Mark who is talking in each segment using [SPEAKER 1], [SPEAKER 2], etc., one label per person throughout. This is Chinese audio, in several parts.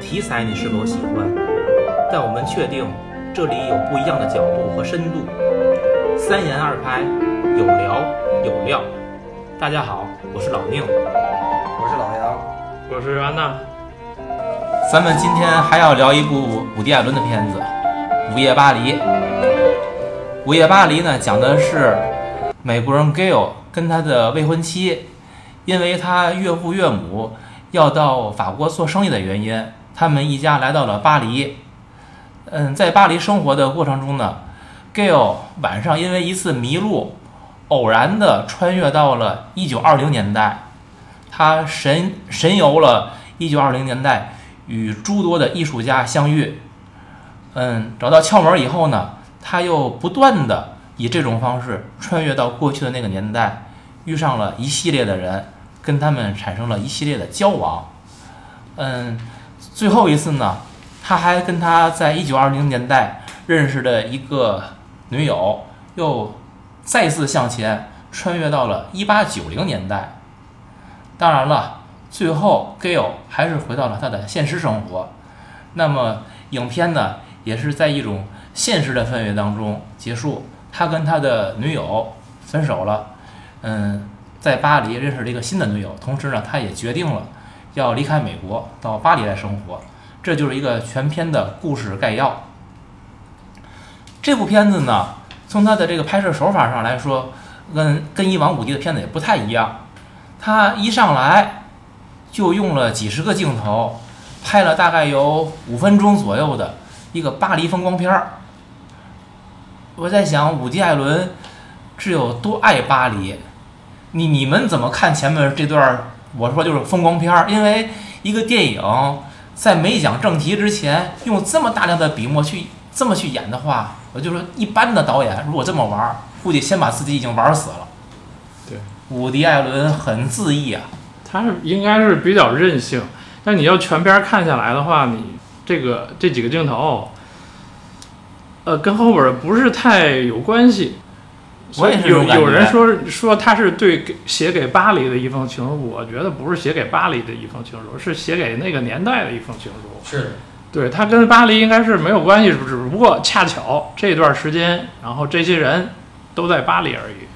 [SPEAKER 1] 题材你是否喜欢，但我们确定这里有不一样的角度和深度。三言二拍，有聊有料。大家好，我是老宁，
[SPEAKER 2] 我是老杨，
[SPEAKER 3] 我是安娜。
[SPEAKER 1] 咱们今天还要聊一部伍迪·艾伦的片子《午夜巴黎》。《午夜巴黎》呢，讲的是美国人 Gail 跟他的未婚妻，因为他岳父岳母要到法国做生意的原因，他们一家来到了巴黎。嗯，在巴黎生活的过程中呢，Gail 晚上因为一次迷路，偶然的穿越到了1920年代，他神神游了1920年代。与诸多的艺术家相遇，嗯，找到窍门以后呢，他又不断的以这种方式穿越到过去的那个年代，遇上了一系列的人，跟他们产生了一系列的交往，嗯，最后一次呢，他还跟他在一九二零年代认识的一个女友，又再次向前穿越到了一八九零年代，当然了。最后，Gail 还是回到了他的现实生活。那么，影片呢，也是在一种现实的氛围当中结束。他跟他的女友分手了，嗯，在巴黎认识了一个新的女友。同时呢，他也决定了要离开美国，到巴黎来生活。这就是一个全片的故事概要。这部片子呢，从它的这个拍摄手法上来说，跟跟以往伍迪的片子也不太一样。他一上来。就用了几十个镜头，拍了大概有五分钟左右的一个巴黎风光片儿。我在想，伍迪·艾伦是有多爱巴黎？你你们怎么看前面这段？我说就是风光片儿，因为一个电影在没讲正题之前，用这么大量的笔墨去这么去演的话，我就说一般的导演如果这么玩，估计先把自己已经玩死了。
[SPEAKER 3] 对，
[SPEAKER 1] 伍迪·艾伦很恣意啊。
[SPEAKER 3] 他是应该是比较任性，但你要全片看下来的话，你这个这几个镜头，呃，跟后边不是太有关系。
[SPEAKER 1] 我也是
[SPEAKER 3] 有有人说说他是对写给巴黎的一封情书，我觉得不是写给巴黎的一封情书，是写给那个年代的一封情书。
[SPEAKER 2] 是，
[SPEAKER 3] 对他跟巴黎应该是没有关系，只不过恰巧这段时间，然后这些人都在巴黎而已。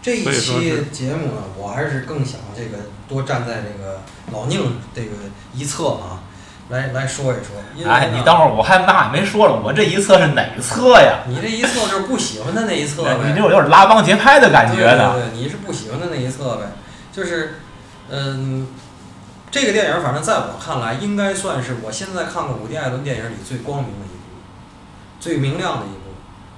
[SPEAKER 2] 这一期节目呢，我还是更想这个多站在这个老宁这个一侧啊，来来说一说。
[SPEAKER 1] 哎，你等会儿，我还那没说了，我这一侧是哪侧呀？
[SPEAKER 2] 你这一侧就是不喜欢的那一侧呗。
[SPEAKER 1] 你这有点拉帮结派的感觉
[SPEAKER 2] 呢。对对对，你是不喜欢的那一侧呗。就是，嗯，这个电影反正在我看来，应该算是我现在看过伍迪·艾伦电影里最光明的一部，最明亮的一部，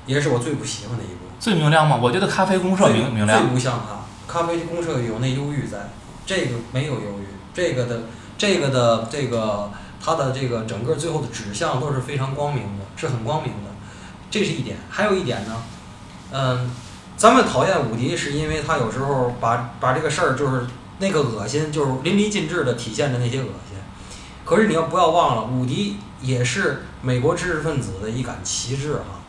[SPEAKER 2] 也是我最不喜欢的一部。
[SPEAKER 1] 最明亮吗？我觉得咖啡公社明明亮。
[SPEAKER 2] 最不像他，咖啡公社有那忧郁在，这个没有忧郁，这个的这个的这个他的这个整个最后的指向都是非常光明的，是很光明的，这是一点。还有一点呢，嗯，咱们讨厌伍迪是因为他有时候把把这个事儿就是那个恶心，就是淋漓尽致的体现着那些恶心。可是你要不要忘了，伍迪也是美国知识分子的一杆旗帜哈。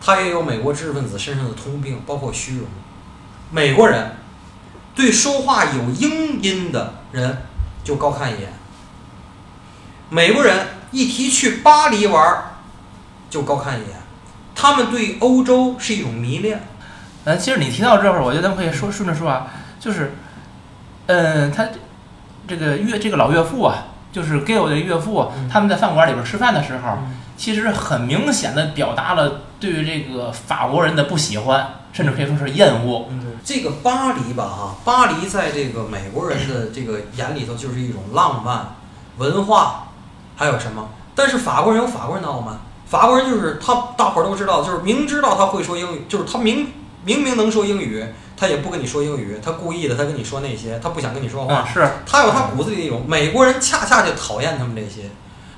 [SPEAKER 2] 他也有美国知识分子身上的通病，包括虚荣。美国人对说话有英音的人就高看一眼。美国人一提去巴黎玩就高看一眼。他们对欧洲是一种迷恋。
[SPEAKER 1] 嗯，其实你提到这会儿，我觉得咱们可以说顺着说啊，就是，嗯，他这个岳这个老岳父啊，就是 Gail 的岳父，他们在饭馆里边吃饭的时候。其实很明显的表达了对于这个法国人的不喜欢，甚至可以说是厌恶。
[SPEAKER 2] 这个巴黎吧，哈，巴黎在这个美国人的这个眼里头就是一种浪漫文化，还有什么？但是法国人有法国人的傲慢，法国人就是他，大伙儿都知道，就是明知道他会说英语，就是他明明明能说英语，他也不跟你说英语，他故意的，他跟你说那些，他不想跟你说话。
[SPEAKER 1] 是，
[SPEAKER 2] 他有他骨子里那种美国人，恰恰就讨厌他们这些。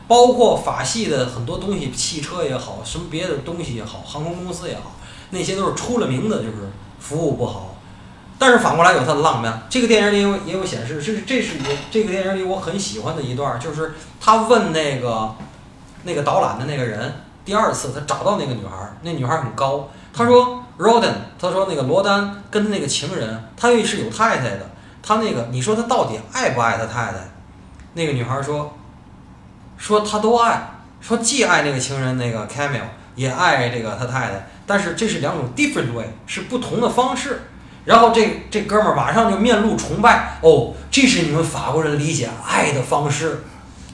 [SPEAKER 2] 包括法系的很多东西，汽车也好，什么别的东西也好，航空公司也好，那些都是出了名的，就是服务不好。但是反过来有它的浪漫。这个电影里也有也有显示，这是这是一这个电影里我很喜欢的一段，就是他问那个那个导览的那个人，第二次他找到那个女孩，那女孩很高，他说 Roden，他说那个罗丹跟那个情人，他也是有太太的，他那个你说他到底爱不爱他太太？那个女孩说。说他都爱，说既爱那个情人那个 Camille，也爱这个他太太，但是这是两种 different way，是不同的方式。然后这这哥们儿马上就面露崇拜，哦，这是你们法国人理解爱的方式，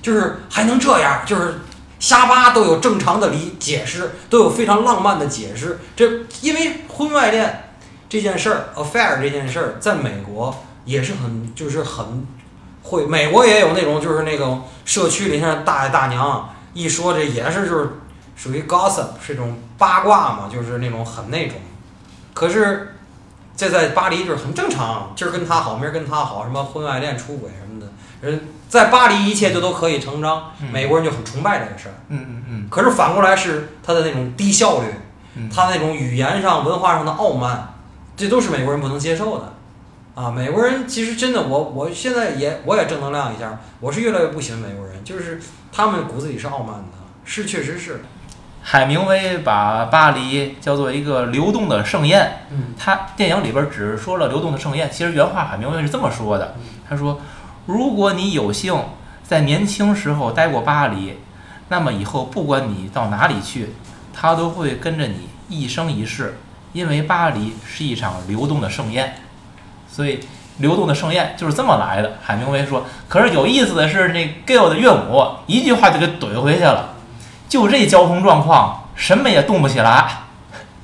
[SPEAKER 2] 就是还能这样，就是瞎扒都有正常的理解释，都有非常浪漫的解释。这因为婚外恋这件事儿，affair 这件事儿，在美国也是很就是很会，美国也有那种就是那种社区里像大爷大娘一说这也是就是属于 gossip 是一种八卦嘛，就是那种很那种，可是。这在巴黎就是很正常，今儿跟他好，明儿跟他好，什么婚外恋、出轨什么的，人在巴黎一切就都可以成章。
[SPEAKER 1] 嗯
[SPEAKER 2] 美国人就很崇拜这个事儿。
[SPEAKER 1] 嗯嗯嗯
[SPEAKER 2] 可是反过来是他的那种低效率，
[SPEAKER 1] 嗯，
[SPEAKER 2] 他那种语言上、文化上的傲慢，这都是美国人不能接受的。啊，美国人其实真的，我我现在也我也正能量一下，我是越来越不喜欢美国人，就是他们骨子里是傲慢的，是确实是。
[SPEAKER 1] 海明威把巴黎叫做一个流动的盛宴。
[SPEAKER 2] 嗯
[SPEAKER 1] 他电影里边只说了流动的盛宴，其实原话海明威是这么说的
[SPEAKER 2] 嗯：
[SPEAKER 1] 他说，如果你有幸在年轻时候待过巴黎，那么以后不管你到哪里去，他都会跟着你一生一世，因为巴黎是一场流动的盛宴。所以，流动的盛宴就是这么来的。海明威说。可是有意思的是，那 Gail 的岳母一句话就给怼回去了，就这交通状况，什么也动不起来。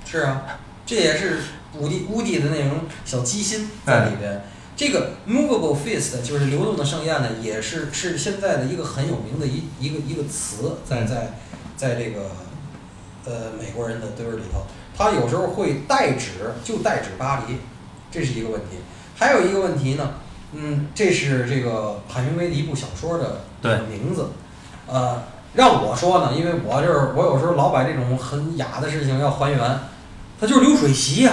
[SPEAKER 2] 是啊，这也是乌迪乌迪的那种小机心在里边。这个 movable feast 就是流动的盛宴呢，也是是现在的一个很有名的一一个一个词，在在在这个呃美国人的堆儿里头，它有时候会代指就代指巴黎，这是一个问题。还有一个问题呢，嗯，这是这个海明威的一部小说的
[SPEAKER 1] 对
[SPEAKER 2] 名字，呃，让我说呢，因为我就是我有时候老把这种很雅的事情要还原，它就是流水席呀、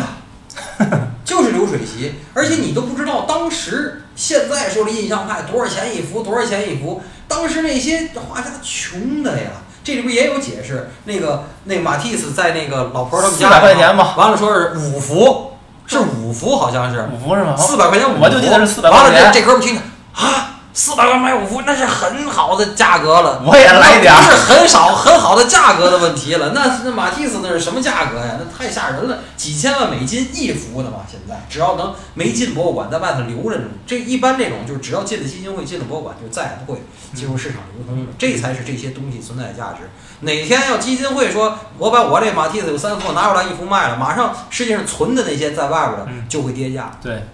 [SPEAKER 2] 就是流水席，而且你都不知道当时现在说的印象派多少钱一幅，多少钱一幅，当时那些画家穷的呀。这里边也有解释，那个那个马蒂斯在那个老婆儿他们家
[SPEAKER 1] 400块钱吧。
[SPEAKER 2] 完了说是五幅，是五幅好像是，
[SPEAKER 1] 五幅是吗？
[SPEAKER 2] 四百块钱五幅，
[SPEAKER 1] 我就记得是400
[SPEAKER 2] 完了
[SPEAKER 1] 块钱。
[SPEAKER 2] 这这哥们儿听着啊，四百块买五幅，那是很好的价格了。
[SPEAKER 1] 我也来点儿
[SPEAKER 2] 不是很少很好的价格的问题了。那那马蒂斯那是什么价格呀？那太吓人了，几千万美金一幅的嘛。现在只要能没进博物馆，在外头留着呢。这一般这种就是只要进了基金会，进了博物馆，就再也不会进入市场流通了。这才是这些东西存在的价值。哪天要基金会说，我把我这马蒂斯有三幅拿出来一幅卖了，马上世界上存的那些在外边的
[SPEAKER 1] 嗯
[SPEAKER 2] 就会跌价。
[SPEAKER 1] 对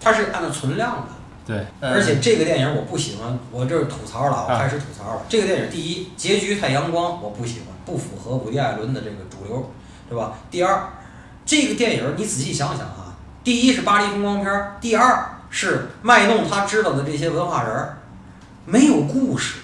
[SPEAKER 2] 它是按照存量的。
[SPEAKER 1] 对，嗯
[SPEAKER 2] 而且这个电影我不喜欢，我这是吐槽了，我
[SPEAKER 1] 啊
[SPEAKER 2] 开始吐槽了。这个电影第一结局太阳光，我不喜欢，不符合伍迪·艾伦的这个主流，对吧？第二，这个电影你仔细想想啊，第一是巴黎风光片儿，第二是卖弄他知道的这些文化人儿，没有故事。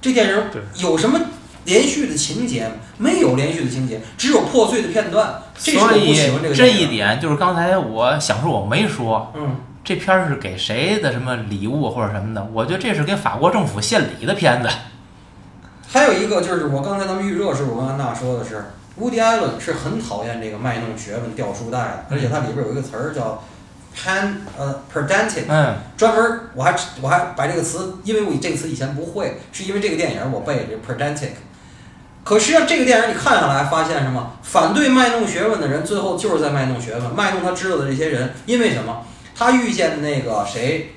[SPEAKER 2] 这电影有什么连续的情节吗？没有连续的情节，只有破碎的片段。这是我
[SPEAKER 1] 所以
[SPEAKER 2] 不喜欢这个
[SPEAKER 1] 这
[SPEAKER 2] 电影
[SPEAKER 1] 一点就是刚才我想说我没说，
[SPEAKER 2] 嗯，
[SPEAKER 1] 这片儿是给谁的什么礼物或者什么的？我觉得这是给法国政府献礼的片子。
[SPEAKER 2] 还有一个就是我刚才咱们预热时候，我跟安娜说的是，乌迪·艾伦是很讨厌这个卖弄学问、掉书袋的，而且它里边有一个词儿叫 pan 呃 pedantic，
[SPEAKER 1] 嗯，
[SPEAKER 2] 专门儿我还我还把这个词，因为我这个词以前不会，是因为这个电影我背这 pedantic。可实际上这个电影你看下来发现什么？反对卖弄学问的人，最后就是在卖弄学问，卖弄他知道的这些人。因为什么？他遇见那个谁，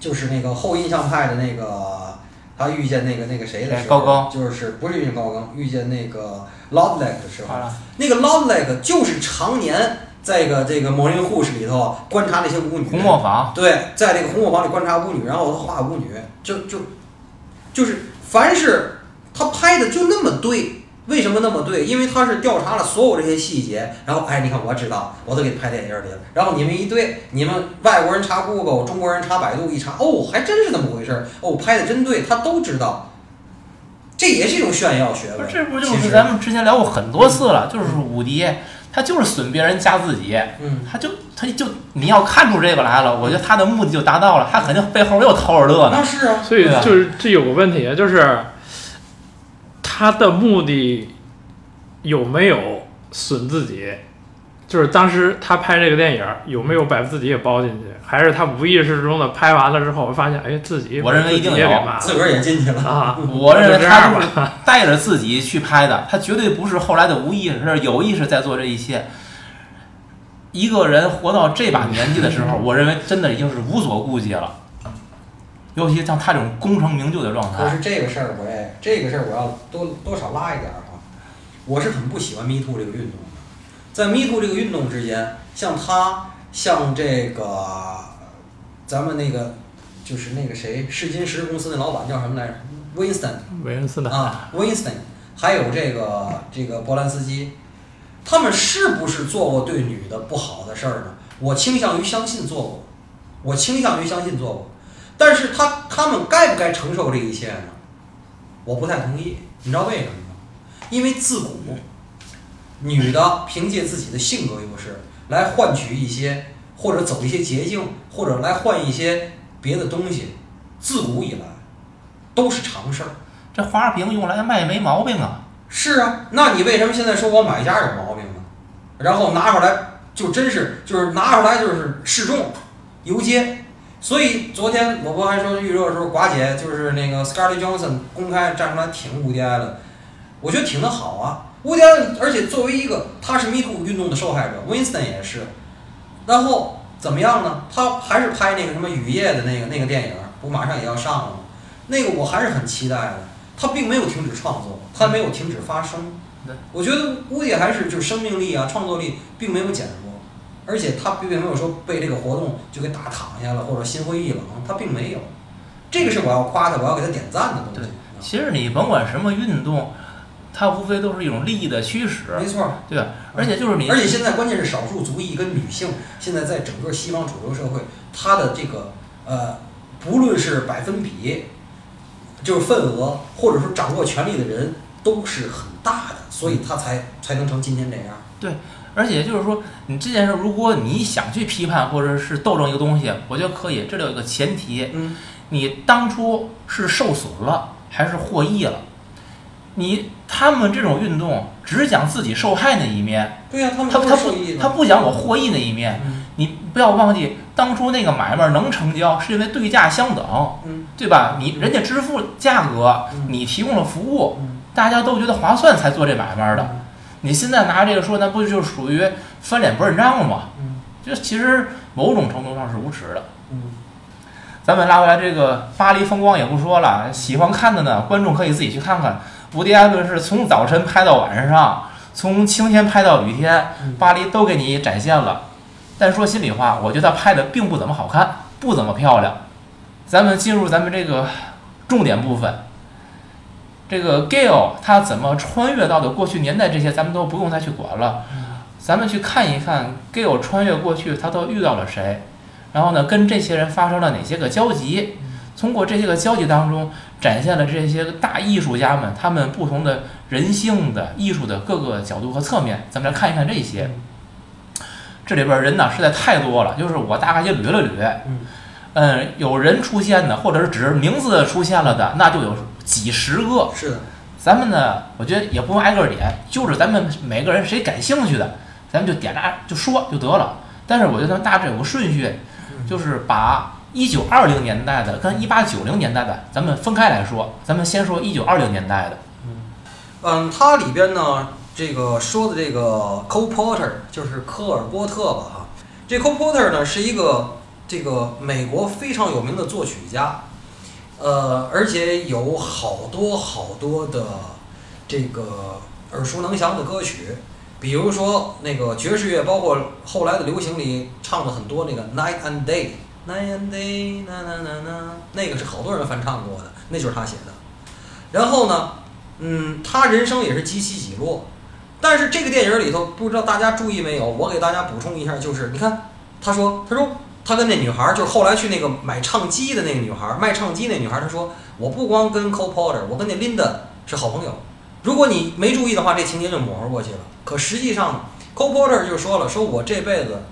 [SPEAKER 2] 就是那个后印象派的那个，他遇见那个那个谁的时候，就是不是遇见高更，遇见那个 Lodlek 的时候。那个 Lodlek 就是常年在一个这个某人护士里头观察那些舞女，
[SPEAKER 1] 红磨坊，
[SPEAKER 2] 对，在这个红磨坊里观察舞女，然后他画舞女，就就就是凡是他拍的就那么对，为什么那么对？因为他是调查了所有这些细节，然后哎，你看我知道，我都给你拍电影里了。然后你们一对，你们外国人查 Google，中国人查百度，一查哦，还真是那么回事儿，哦，拍的真对，他都知道。这也是一种炫耀学问。
[SPEAKER 1] 这不就是咱们之前聊过很多次了？就是伍迪，他就是损别人加自己，
[SPEAKER 2] 嗯，
[SPEAKER 1] 他就他就你要看出这个来了，我觉得他的目的就达到了，他肯定背后又偷着乐呢。
[SPEAKER 2] 那是啊，
[SPEAKER 3] 所以
[SPEAKER 1] 对啊
[SPEAKER 3] 就是这有个问题，就是他的目的有没有损自己？就是当时他拍这个电影有没有把自己也包进去，还是他无意识中的拍完了之后发现，哎，自己
[SPEAKER 1] 我认为一定有
[SPEAKER 3] 自
[SPEAKER 2] 个儿也进去了。
[SPEAKER 3] 啊，
[SPEAKER 1] 我认为
[SPEAKER 3] 就这样
[SPEAKER 1] 他是带着自己去拍的，他绝对不是后来的无意识，是有意识在做这一切。一个人活到这把年纪的时候，我认为真的已经是无所顾忌了。尤其像他这种功成名就的状态，
[SPEAKER 2] 可是这个事儿，我也这个事儿我要多多少拉一点儿哈。我是很不喜欢 Me Too 这个运动的，在 Me Too 这个运动之间，像他，像这个咱们那个就是那个谁，试金石公司那老板叫什么来着？Winston
[SPEAKER 3] 韦恩斯坦，
[SPEAKER 2] 啊，Winston，还有这个这个波兰斯基，他们是不是做过对女的不好的事儿呢？我倾向于相信做过，我倾向于相信做过，但是他他们该不该承受这一切呢？我不太同意，你知道为什么吗？因为自古女的凭借自己的性格优势来换取一些或者走一些捷径，或者来换一些别的东西，自古以来都是常事儿。
[SPEAKER 1] 这花瓶用来卖没毛病啊。
[SPEAKER 2] 是啊，那你为什么现在说我买家有毛病呢？然后拿出来就真是就是拿出来就是示众游街，所以昨天我不还说预热的时候，寡姐就是那个 Scarlett Johansson 公开站出来挺乌迪埃的，我觉得挺的好啊。乌迪埃，而且作为一个他是 Me Too 运动的受害者，Winston 也是，然后怎么样呢？他还是拍那个什么雨夜的那个那个电影，不马上也要上了吗？那个我还是很期待的。他并没有停止创作，他没有停止发声
[SPEAKER 1] 对。
[SPEAKER 2] 我觉得乌迪还是就是生命力啊，创作力并没有减弱，而且他并没有说被这个活动就给打躺下了或者心灰意冷，他并没有。这个是我要夸他，我要给他点赞的东西。
[SPEAKER 1] 其实你甭管什么运动，它无非都是一种利益的驱使，
[SPEAKER 2] 没错。
[SPEAKER 1] 对吧？而且就是你，
[SPEAKER 2] 而且现在关键是少数族裔跟女性，现在在整个西方主流社会，它的这个呃，不论是百分比，就是份额，或者说掌握权力的人，都是很大的，所以他才才能成今天这样。
[SPEAKER 1] 而且就是说，你这件事，如果你想去批判或者是斗争一个东西，我觉得可以。这里有一个前提，
[SPEAKER 2] 嗯，
[SPEAKER 1] 你当初是受损了还是获益了？你他们这种运动只讲自己受害那一面，
[SPEAKER 2] 对呀、他们
[SPEAKER 1] 他他不。他不讲我获益那一面。
[SPEAKER 2] 嗯
[SPEAKER 1] 你不要忘记，当初那个买卖能成交，是因为对价相等，
[SPEAKER 2] 嗯
[SPEAKER 1] 对吧？你人家支付价格，
[SPEAKER 2] 嗯
[SPEAKER 1] 你提供了服务，
[SPEAKER 2] 嗯
[SPEAKER 1] 大家都觉得划算才做这买卖的。你现在拿这个说，那不就属于翻脸不认账了吗？
[SPEAKER 2] 嗯
[SPEAKER 1] 就其实某种程度上是无耻的。
[SPEAKER 2] 嗯
[SPEAKER 1] 咱们拉回来这个巴黎风光也不说了，喜欢看的呢，观众可以自己去看看。伍迪·艾伦是从早晨拍到晚上，从晴天拍到雨天，
[SPEAKER 2] 嗯
[SPEAKER 1] 巴黎都给你展现了。但说心里话，我觉得他拍的并不怎么好看，不怎么漂亮。咱们进入咱们这个重点部分，这个 Gale 他怎么穿越到的过去年代，这些咱们都不用再去管了。咱们去看一看 Gale 穿越过去，他都遇到了谁，然后呢，跟这些人发生了哪些个交集？通过这些个交集当中，展现了这些个大艺术家们他们不同的人性的艺术的各个角度和侧面。咱们来看一看这些。这里边人呢实在太多了，就是我大概就捋了捋。
[SPEAKER 2] 嗯
[SPEAKER 1] 嗯，有人出现的，或者是只是名字出现了的，那就有几十个。
[SPEAKER 2] 是的，
[SPEAKER 1] 咱们呢，我觉得也不用挨个儿点，就是咱们每个人谁感兴趣的，咱们就点着就说就得了。但是我觉得咱们大致有个顺序，就是把一九二零年代的跟一八九零年代的咱们分开来说。咱们先说一九二零年代的，
[SPEAKER 2] 嗯，它里边呢，这个说的这个 Cole Porter 就是科尔波特吧哈，这 Cole Porter 呢是一个这个美国非常有名的作曲家，呃，而且有好多好多的这个耳熟能详的歌曲，比如说那个爵士乐，包括后来的流行里唱了很多那个 Night and Day，Night and Day，na na na na，那个是好多人翻唱过的，那就是他写的。然后呢，嗯，他人生也是几起几落，但是这个电影里头，不知道大家注意没有？我给大家补充一下，就是你看，他说，他说他跟那女孩，就是后来去那个买唱机的那个女孩，卖唱机那女孩，她说，我不光跟 Cole Porter，我跟那 Linda 是好朋友。如果你没注意的话，这情节就模糊过去了。可实际上，Cole Porter 就说了，说我这辈子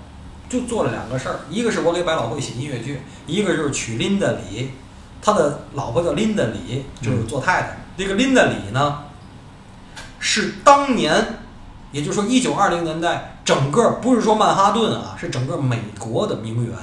[SPEAKER 2] 就做了两个事儿，一个是我给百老汇写音乐剧，一个就是娶 Linda 李，他的老婆叫 Linda 李，就是做太太。这个 Linda 李呢，是当年也就是说，一九二零年代整个不是说曼哈顿啊，是整个美国的名媛，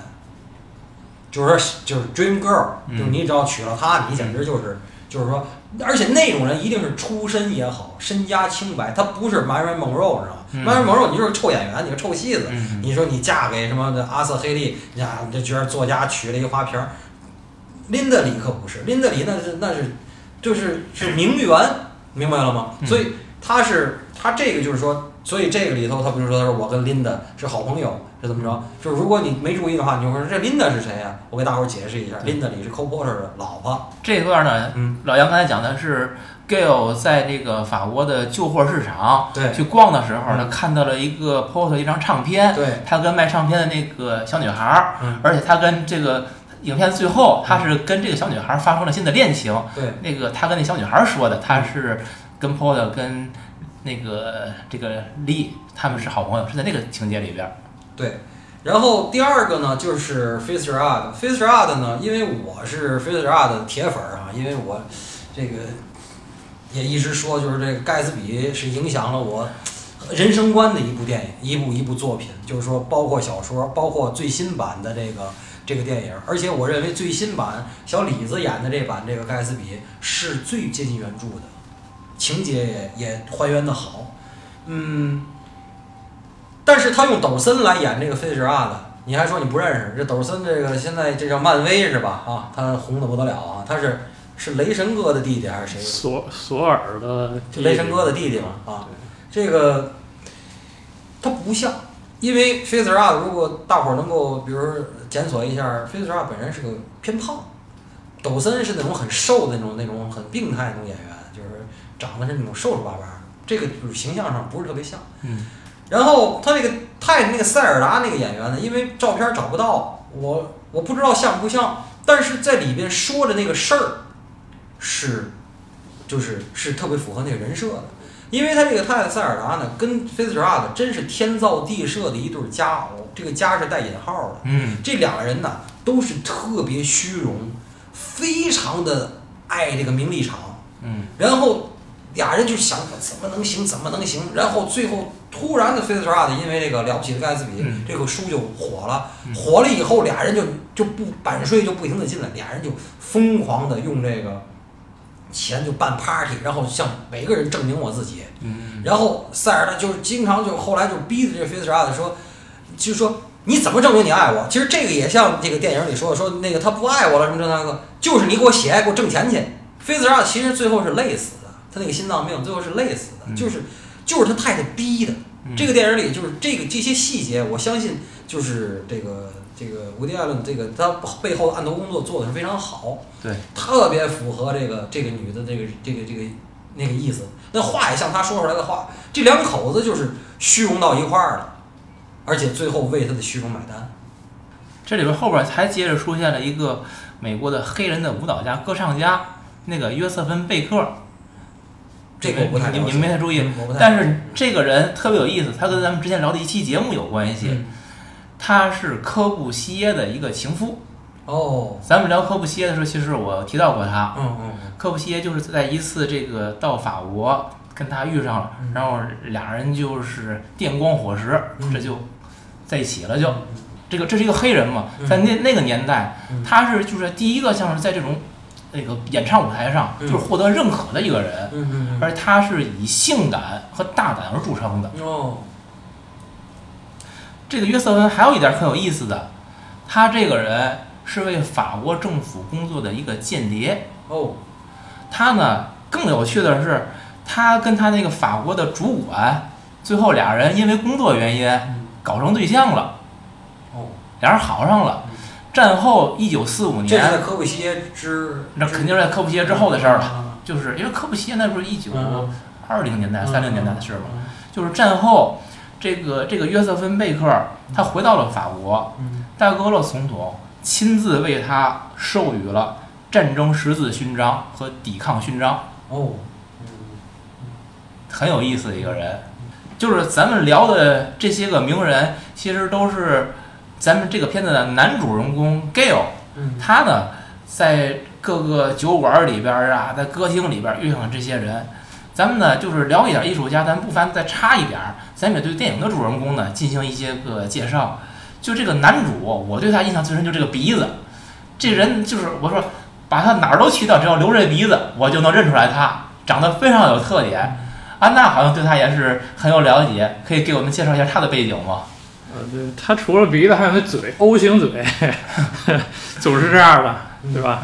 [SPEAKER 2] 就是说就是 Dream Girl，
[SPEAKER 1] 嗯
[SPEAKER 2] 就是你只要娶了她，你简直就是就是说，而且那种人一定是出身也好，身家清白，他不是 Marilyn Monroe，知道吗
[SPEAKER 1] 嗯
[SPEAKER 2] ？Marilyn Monroe 你就是臭演员，你个臭戏子，
[SPEAKER 1] 嗯
[SPEAKER 2] 你说你嫁给什么阿瑟黑利，你呀，这觉得作家娶了一个花瓶儿。林德里可不是，林德里那是那是就是是名媛，明白了吗？
[SPEAKER 1] 嗯
[SPEAKER 2] 所以他是他这个就是说，所以这个里头他不是说他说我跟 Linda 是好朋友是怎么着？就是如果你没注意的话，你就会说这 Linda 是谁呀、我给大伙儿解释一下，，Linda 里是 Cole Porter 的老婆。
[SPEAKER 1] 这段呢，
[SPEAKER 2] 嗯，
[SPEAKER 1] 老杨刚才讲的是 Gail 在这个法国的旧货市场
[SPEAKER 2] 对
[SPEAKER 1] 去逛的时候呢，
[SPEAKER 2] 嗯
[SPEAKER 1] 看到了一个 Porter 一张唱片，
[SPEAKER 2] 对，
[SPEAKER 1] 他跟卖唱片的那个小女孩儿，
[SPEAKER 2] 嗯
[SPEAKER 1] 而且他跟这个影片最后，他是跟这个小女孩儿发生了新的恋情。
[SPEAKER 2] 对，
[SPEAKER 1] 那个他跟那小女孩儿说的，他是跟 Porter 跟那个这个 Lee 他们是好朋友，是在那个情节里边。
[SPEAKER 2] 对，然后第二个呢，就是 Fitzgerald。Fitzgerald 呢，因为我是 Fitzgerald 的铁粉啊，因为我这个也一直说，就是这个盖茨比是影响了我人生观的一部电影，一部一部作品，就是说包括小说，包括最新版的这个这个电影，而且我认为最新版小李子演的这版这个盖茨比是最接近原著的，情节也也还原的好，嗯。但是他用抖森来演这个菲什阿的，你还说你不认识？这抖森这个现在这叫漫威是吧？啊，他红的不得了啊！他是是雷神哥的弟弟还是谁？
[SPEAKER 3] 索索尔的
[SPEAKER 2] 就雷神哥的弟弟嘛啊，这个他不像，因为菲斯拉如果大伙儿能够，比如检索一下，菲斯拉本人是个偏胖，抖森是那种很瘦的那种那种很病态那种演员，就是长得是那种瘦瘦巴巴，这个就是形象上不是特别像。
[SPEAKER 1] 嗯，
[SPEAKER 2] 然后他那个泰那个塞尔达那个演员呢，因为照片找不到，我我不知道像不像，但是在里边说的那个事儿是，就是是特别符合那个人设的，因为他这个泰塞尔达呢，跟菲茨拉的真是天造地设的一对佳偶，这个家是带引号的，
[SPEAKER 1] 嗯，
[SPEAKER 2] 这两个人呢都是特别虚荣，非常的爱这个名利场，
[SPEAKER 1] 嗯，
[SPEAKER 2] 然后俩人就想怎么能行怎么能行，然后最后突然的 e r a l d 因为这个了不起的盖茨比、
[SPEAKER 1] 嗯
[SPEAKER 2] 这个书就火了，
[SPEAKER 1] 嗯
[SPEAKER 2] 火了以后俩人就就不版税就不停的进来，俩人就疯狂的用这个钱就办 party，然后向每个人证明我自己，
[SPEAKER 1] 嗯，
[SPEAKER 2] 然后塞尔达就是经常就后来就逼着这 e r a l d 说，就说你怎么证明你爱我？其实这个也像这个电影里说的，说那个他不爱我了什么这那个，就是你给我写爱给我挣钱去。e r a l d 其实最后是累死的，他那个心脏病最后是累死的，
[SPEAKER 1] 嗯
[SPEAKER 2] 就是就是他太太逼的。
[SPEAKER 1] 嗯
[SPEAKER 2] 这个电影里就是这个这些细节，我相信就是这个这个伍迪·艾伦这个他背后的案头工作做的是非常好，
[SPEAKER 1] 对，
[SPEAKER 2] 特别符合这个这个女的这个这个这个那个意思。那话也像他说出来的话，这两口子就是虚荣到一块儿了，而且最后为他的虚荣买单。
[SPEAKER 1] 这里边后边还接着出现了一个美国的黑人的舞蹈家、歌唱家，那个约瑟芬·贝克。
[SPEAKER 2] 这个我不太
[SPEAKER 1] 你你们没太注意但是这个人特别有意思，他跟咱们之前聊的一期节目有关系。
[SPEAKER 2] 嗯
[SPEAKER 1] 他是科布西耶的一个情夫。
[SPEAKER 2] 哦，
[SPEAKER 1] 咱们聊科布西耶的时候，其实我提到过他。
[SPEAKER 2] 嗯嗯
[SPEAKER 1] 科布西耶就是在一次这个到法国跟他遇上了，
[SPEAKER 2] 嗯
[SPEAKER 1] 然后俩人就是电光火石，
[SPEAKER 2] 嗯
[SPEAKER 1] 这就在一起了就。这个这是一个黑人嘛，
[SPEAKER 2] 嗯
[SPEAKER 1] 在那那个年代，
[SPEAKER 2] 嗯
[SPEAKER 1] 他是就是第一个像是在这种那个演唱舞台上
[SPEAKER 2] 嗯
[SPEAKER 1] 就是获得认可的一个人，而他是以性感和大胆而著称的。
[SPEAKER 2] 嗯哦
[SPEAKER 1] 这个约瑟芬还有一点很有意思的，他这个人是为法国政府工作的一个间谍。
[SPEAKER 2] 哦
[SPEAKER 1] 他呢更有趣的是，他跟他那个法国的主管，最后俩人因为工作原因
[SPEAKER 2] 嗯
[SPEAKER 1] 搞成对象了，
[SPEAKER 2] 哦，
[SPEAKER 1] 俩人好上了。战后一九四五年
[SPEAKER 2] 这是在
[SPEAKER 1] 年，
[SPEAKER 2] 科布西耶之
[SPEAKER 1] 那肯定是在科布西耶之后的事儿了，
[SPEAKER 2] 了。
[SPEAKER 1] 就是因为科布西耶那不是一九
[SPEAKER 2] 嗯
[SPEAKER 1] 二零年代、三零年代的事儿嘛，
[SPEAKER 2] 嗯
[SPEAKER 1] 就是战后。这个这个约瑟芬贝克，他回到了法国，
[SPEAKER 2] 嗯
[SPEAKER 1] 戴高乐总统亲自为他授予了战争十字勋章和抵抗勋章。
[SPEAKER 2] 哦，
[SPEAKER 1] 很有意思的一个人。就是咱们聊的这些个名人，其实都是咱们这个片子的男主人公 Gail。
[SPEAKER 2] 嗯
[SPEAKER 1] 他呢，在各个酒馆里边儿啊，在歌厅里边儿遇上这些人，咱们呢就是聊一点艺术家，咱不妨再插一点儿，咱们也对电影的主人公呢进行一些个介绍。就这个男主，我对他印象最深就这个鼻子，这人就是我说把他哪儿都去掉，只要留这鼻子，我就能认出来他，长得非常有特点。安娜好像对他也是很有了解，可以给我们介绍一下他的背景吗？
[SPEAKER 3] 呃，对，他除了鼻子，还有那嘴，O 型嘴，总 是这样的，对吧？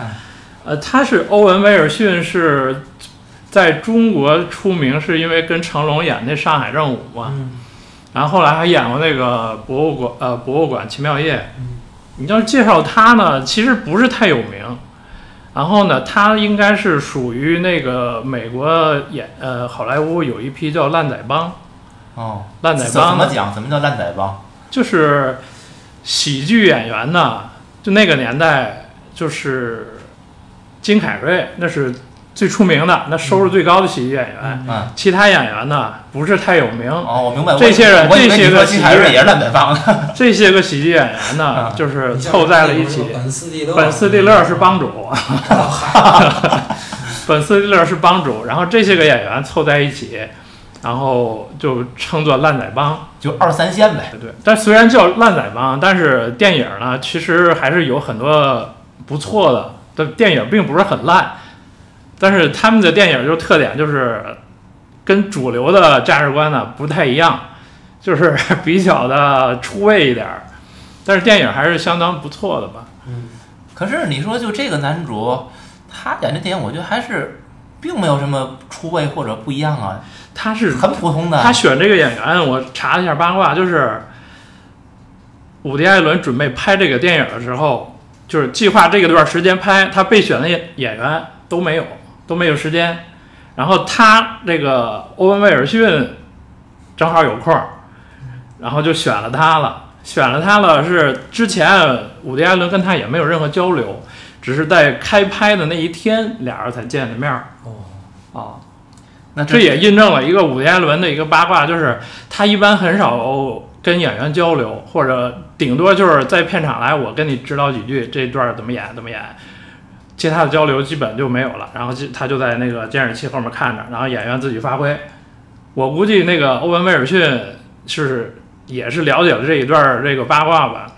[SPEAKER 3] 呃，他是欧文·威尔逊，是在中国出名，是因为跟成龙演那《上海正午》嘛。
[SPEAKER 2] 嗯
[SPEAKER 3] 然后后来还演过那个博物馆，呃，博物馆奇妙夜。
[SPEAKER 2] 嗯
[SPEAKER 3] 你要是介绍他呢，其实不是太有名。然后呢，他应该是属于那个美国演，呃，好莱坞有一批叫烂仔帮，
[SPEAKER 1] 哦，
[SPEAKER 3] 烂仔帮怎
[SPEAKER 1] 么讲？什么叫烂仔帮？
[SPEAKER 3] 就是喜剧演员呢，就那个年代，就是金凯瑞，那是最出名的，那收入最高的喜剧演员。
[SPEAKER 1] 嗯，
[SPEAKER 3] 其他演员呢，不是太有名。
[SPEAKER 1] 哦，我明白。
[SPEAKER 3] 这些人这些个喜剧
[SPEAKER 1] 金凯瑞也是烂北方的。
[SPEAKER 3] 这些个喜剧演员呢
[SPEAKER 1] 啊，
[SPEAKER 3] 就是凑在了一起。
[SPEAKER 2] 本斯蒂勒，
[SPEAKER 3] 本斯蒂勒是帮主，本斯蒂勒是帮主，然后这些个演员凑在一起，然后就称作烂仔帮。
[SPEAKER 1] 就二三线呗。
[SPEAKER 3] 对，但虽然叫烂仔帮，但是电影呢，其实还是有很多不错的。的电影并不是很烂，但是他们的电影就特点就是跟主流的价值观呢不太一样，就是比较的出位一点儿。但是电影还是相当不错的吧。
[SPEAKER 2] 嗯，
[SPEAKER 1] 可是你说就这个男主，他演的电影，我觉得还是并没有什么出位或者不一样啊，
[SPEAKER 3] 他是
[SPEAKER 1] 很普通的。
[SPEAKER 3] 他选这个演员，我查了一下八卦，就是伍迪·艾伦准备拍这个电影的时候，就是计划这个段时间拍，他备选的演演员都没有，都没有时间。然后他这个欧文·威尔逊正好有空儿，然后就选了他了。选了他了，是之前伍迪·艾伦跟他也没有任何交流，只是在开拍的那一天俩人才见的面儿。
[SPEAKER 1] 那
[SPEAKER 3] 这也印证了一个伍迪·艾伦的一个八卦，就是他一般很少跟演员交流，或者顶多就是在片场来，我跟你指导几句，这段儿怎么演怎么演，其他的交流基本就没有了。然后就他就在那个监视器后面看着，然后演员自己发挥。我估计那个欧文·威尔逊是也是了解了这一段儿这个八卦吧，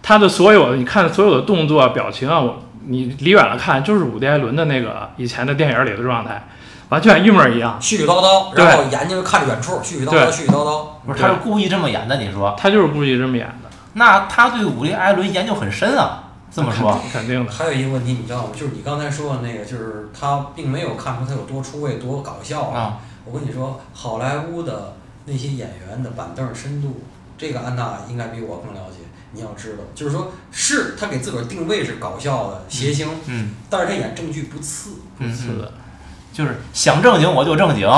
[SPEAKER 3] 他的所有你看所有的动作表情啊，我你离远了看就是伍迪·艾伦的那个以前的电影里的状态，完全一模一样。
[SPEAKER 2] 絮絮叨叨，然后眼睛看着远处，絮絮叨叨，絮絮叨叨。
[SPEAKER 1] 不是他是故意这么演的？你说，
[SPEAKER 3] 他就是故意这么演的。
[SPEAKER 1] 那他对伍迪·艾伦研究很深啊。这么说，
[SPEAKER 3] 肯定的。
[SPEAKER 2] 还有一个问题，你知道吗？就是你刚才说的那个，就是他并没有看出他有多出位、多搞笑
[SPEAKER 1] 啊。
[SPEAKER 2] 我跟你说，好莱坞的那些演员的板凳深度，这个安娜应该比我更了解。你要知道，就是说，是他给自个儿定位是搞笑的谐星，
[SPEAKER 1] 嗯
[SPEAKER 2] 但是他演正剧不次。
[SPEAKER 1] 嗯嗯，
[SPEAKER 3] 是的，
[SPEAKER 1] 就是想正经我就正经。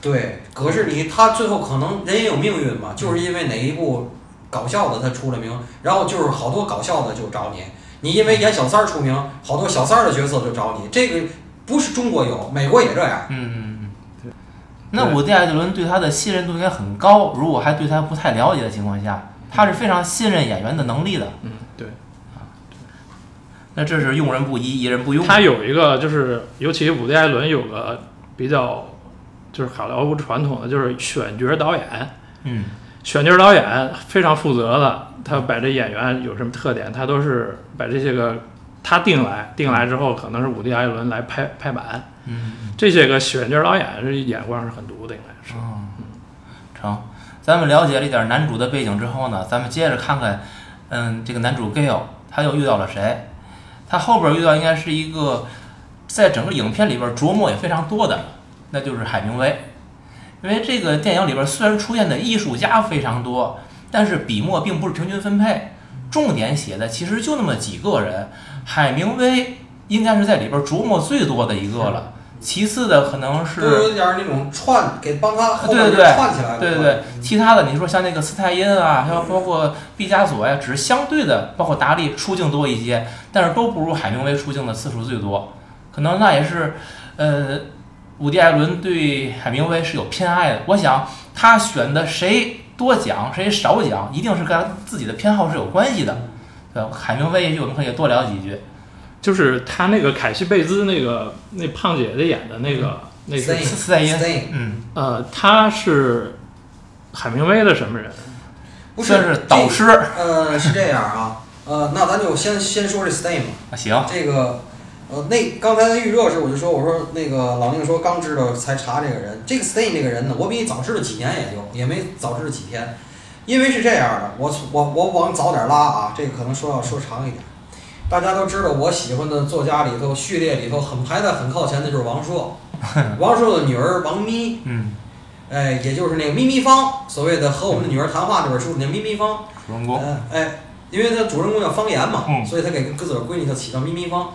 [SPEAKER 2] 对，可是你他最后可能人也有命运嘛，就是因为哪一部搞笑的他出了名，然后就是好多搞笑的就找你，你因为演小三儿出名，好多小三儿的角色就找你，这个不是中国有，美国也这样。
[SPEAKER 1] 嗯嗯嗯。那伍迪·艾伦对他的信任度应该很高。如果还对他不太了解的情况下，他是非常信任演员的能力的。
[SPEAKER 3] 嗯，对。
[SPEAKER 1] 那这是用人不疑，疑人不用。
[SPEAKER 3] 他有一个就是，尤其伍迪·艾伦有个比较，就是好莱坞传统的，就是选角导演。
[SPEAKER 1] 嗯
[SPEAKER 3] 选角导演非常负责的，他把这演员有什么特点，他都是把这些个他定来，定来之后可能是伍迪·艾伦来拍拍板。
[SPEAKER 1] 嗯
[SPEAKER 3] 这些个选角导演是眼光是很毒的，应该是。
[SPEAKER 1] 哦，成。咱们了解了一点男主的背景之后呢，咱们接着看看，嗯，这个男主 Gale 他又遇到了谁？他后边遇到应该是一个在整个影片里边琢磨也非常多的，那就是海明威。因为这个电影里边虽然出现的艺术家非常多，但是笔墨并不是平均分配，重点写的其实就那么几个人。海明威应该是在里边琢磨最多的一个了，其次的可能是
[SPEAKER 2] 都有点儿那种串，给帮他后面
[SPEAKER 1] 对对对
[SPEAKER 2] 串起来的。
[SPEAKER 1] 对对对，其他的你说像那个斯泰因啊，还有包括毕加索呀，只是相对的，包括达利出镜多一些，但是都不如海明威出镜的次数最多。可能那也是，呃，伍迪·艾伦对海明威是有偏爱的。我想他选的谁多讲谁少讲，一定是跟他自己的偏好是有关系的。对，海明威也许我们可以多聊几句。
[SPEAKER 3] 就是他那个凯西贝兹那个那胖姐姐演的那个那
[SPEAKER 2] 个
[SPEAKER 1] 斯坦因嗯，
[SPEAKER 3] 呃，他是海明威的什么人？
[SPEAKER 2] 不
[SPEAKER 1] 是是导师。
[SPEAKER 2] 这呃，是这样啊，呃，那咱就先先说这吧。
[SPEAKER 1] 啊，行，
[SPEAKER 2] 这个，呃，那刚才在预热时我就说，我说那个老宁说刚知道才查这个人，这个 Stain 这个人呢，我比你早知道几年也就也没早知道几天，因为是这样的，我从我我往早点拉啊，这个可能说要说长一点。大家都知道，我喜欢的作家里头序列里头很排在很靠前的就是王朔，王朔的女儿王咪，
[SPEAKER 1] 嗯，
[SPEAKER 2] 哎，也就是那个咪咪方，所谓的和我们的女儿谈话那本书里那咪咪方，
[SPEAKER 1] 主人公，
[SPEAKER 2] 呃，哎，因为他主人公叫方言嘛，
[SPEAKER 1] 嗯。
[SPEAKER 2] 所以他给自个儿闺女他起叫咪咪方。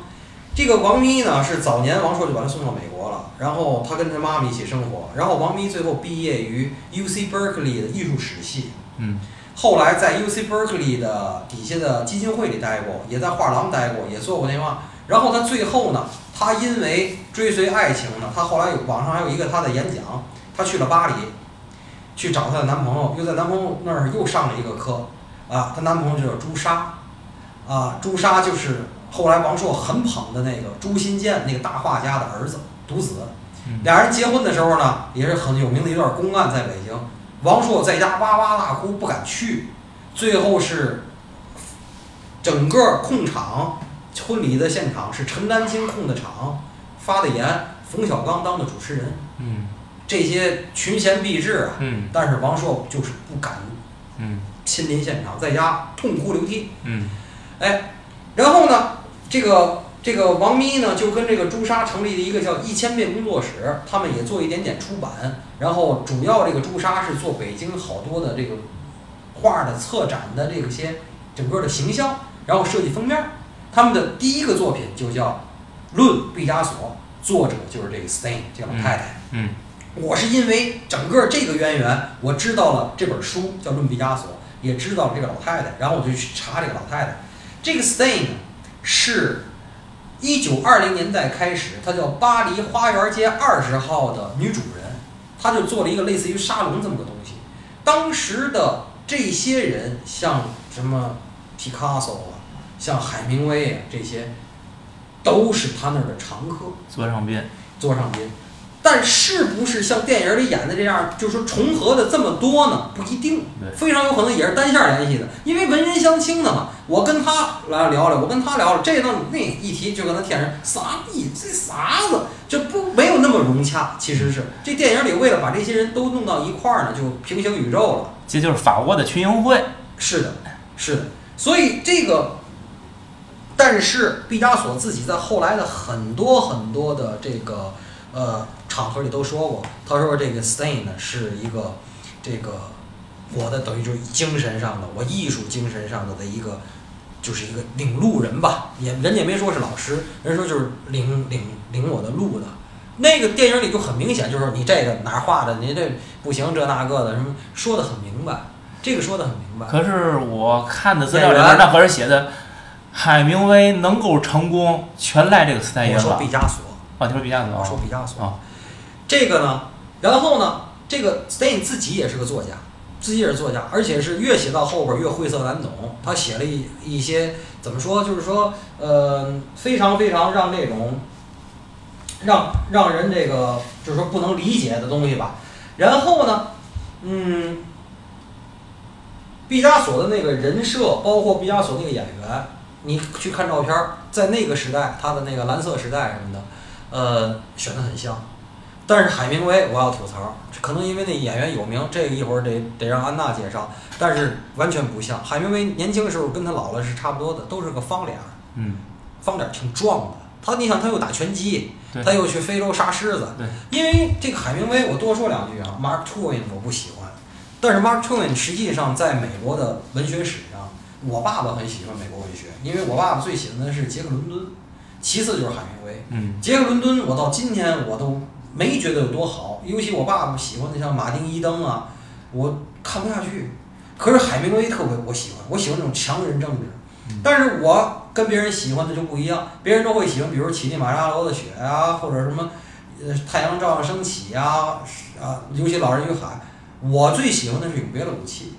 [SPEAKER 2] 这个王咪呢是早年王朔就把她送到美国了，然后他跟他妈妈一起生活，然后王咪最后毕业于 U C Berkeley 的艺术史系，
[SPEAKER 1] 嗯
[SPEAKER 2] 后来在 U C Berkeley 的底下的基金会里待过，也在画廊待过，也做过那嘛。然后他最后呢，他因为追随爱情呢，他后来有网上还有一个他的演讲，他去了巴黎，去找她的男朋友，又在男朋友那儿又上了一个课，啊，她男朋友就叫朱砂，啊，朱砂就是后来王朔很捧的那个朱新建那个大画家的儿子独子
[SPEAKER 1] 嗯，
[SPEAKER 2] 俩人结婚的时候呢，也是很有名的一段公案，在北京。王朔在家哇哇大哭，不敢去，最后是整个控场婚礼的现场是陈丹青控的场，发的言，冯小刚当的主持人，
[SPEAKER 1] 嗯。
[SPEAKER 2] 这些群贤毕至啊，
[SPEAKER 1] 嗯
[SPEAKER 2] 但是王朔就是不敢
[SPEAKER 1] 嗯。
[SPEAKER 2] 亲临现场，在家痛哭流涕。
[SPEAKER 1] 嗯。
[SPEAKER 2] 哎，然后呢，这个这个王咪呢，就跟这个朱砂成立了一个叫一千遍工作室，他们也做一点点出版。然后主要这个朱砂是做北京好多的这个画的策展的这个些整个的形象，然后设计封面。他们的第一个作品就叫《论毕加索》，作者就是这个 Stain 这个老太太。
[SPEAKER 1] 嗯
[SPEAKER 2] 我是因为整个这个渊源，我知道了这本书叫《论毕加索》，也知道了这个老太太，然后我就去查这个老太太。这个 Stain 呢，是一九二零年代开始，她叫巴黎花园街二十号的女主人，她就做了一个类似于沙龙这么个东西。当时的这些人，像什么皮卡索啊，像海明威啊，这些都是他那儿的常客。
[SPEAKER 1] 座上宾，
[SPEAKER 2] 座上宾。但是不是像电影里演的这样，就是说重合的这么多呢？不一定，非常有可能也是单线联系的，因为文人相亲的嘛。我跟他来聊聊，我跟他聊聊，这弄那一提就跟他天人傻逼，这啥子，这不没有那么融洽。其实是这电影里为了把这些人都弄到一块儿呢，就平行宇宙了。
[SPEAKER 1] 这就是法国的群英会，
[SPEAKER 2] 是的，是的。所以这个，但是毕加索自己在后来的很多很多的这个呃场合里都说过，他说这个 Stain 呢是一个这个我的等于就是精神上的，我艺术精神上的的一个。就是一个领路人吧，也人家也没说是老师，人说就是领领领我的路的。那个电影里就很明显，就是你这个哪儿画的，你这不行，这那个的什么说的很明白，这个说的很明白。
[SPEAKER 1] 可是我看的资料里那可是写的，海明威能够成功，全赖这个斯坦因
[SPEAKER 2] 我说。毕加索，
[SPEAKER 1] 哦，你说毕加索
[SPEAKER 2] 我说
[SPEAKER 1] 啊？
[SPEAKER 2] 毕加索。
[SPEAKER 1] 啊
[SPEAKER 2] 这个呢，然后呢，这个 Stain 自己也是个作家，自己也是作家，而且是越写到后边越晦涩难懂。他写了一一些怎么说，就是说，呃，非常非常让这种让让人这个就是说不能理解的东西吧。然后呢，嗯，毕加索的那个人设，包括毕加索那个演员，你去看照片，在那个时代，他的那个蓝色时代什么的，呃，选的很像。但是海明威，我要吐槽，可能因为那演员有名，这个一会儿得得让安娜介绍。但是完全不像海明威年轻的时候跟他老了是差不多的，都是个方脸儿，
[SPEAKER 1] 嗯，
[SPEAKER 2] 方脸儿挺壮的。他你想他又打拳击，他又去非洲杀狮子。
[SPEAKER 1] 对，
[SPEAKER 2] 因为这个海明威，我多说两句啊，Mark Twain 我不喜欢，但是 Mark Twain 实际上在美国的文学史上，我爸爸很喜欢美国文学，因为我爸爸最喜欢的是杰克伦敦，其次就是海明威。
[SPEAKER 1] 嗯
[SPEAKER 2] 杰克伦敦，我到今天我都没觉得有多好，尤其我爸爸喜欢的像马丁伊登啊，我看不下去。可是海明威特别我喜欢，我喜欢那种强人政治，但是我跟别人喜欢的就不一样，别人都会喜欢，比如乞力马扎罗的雪啊，或者什么，呃，太阳照样升起呀，啊，尤其老人与海，我最喜欢的是永别了武器。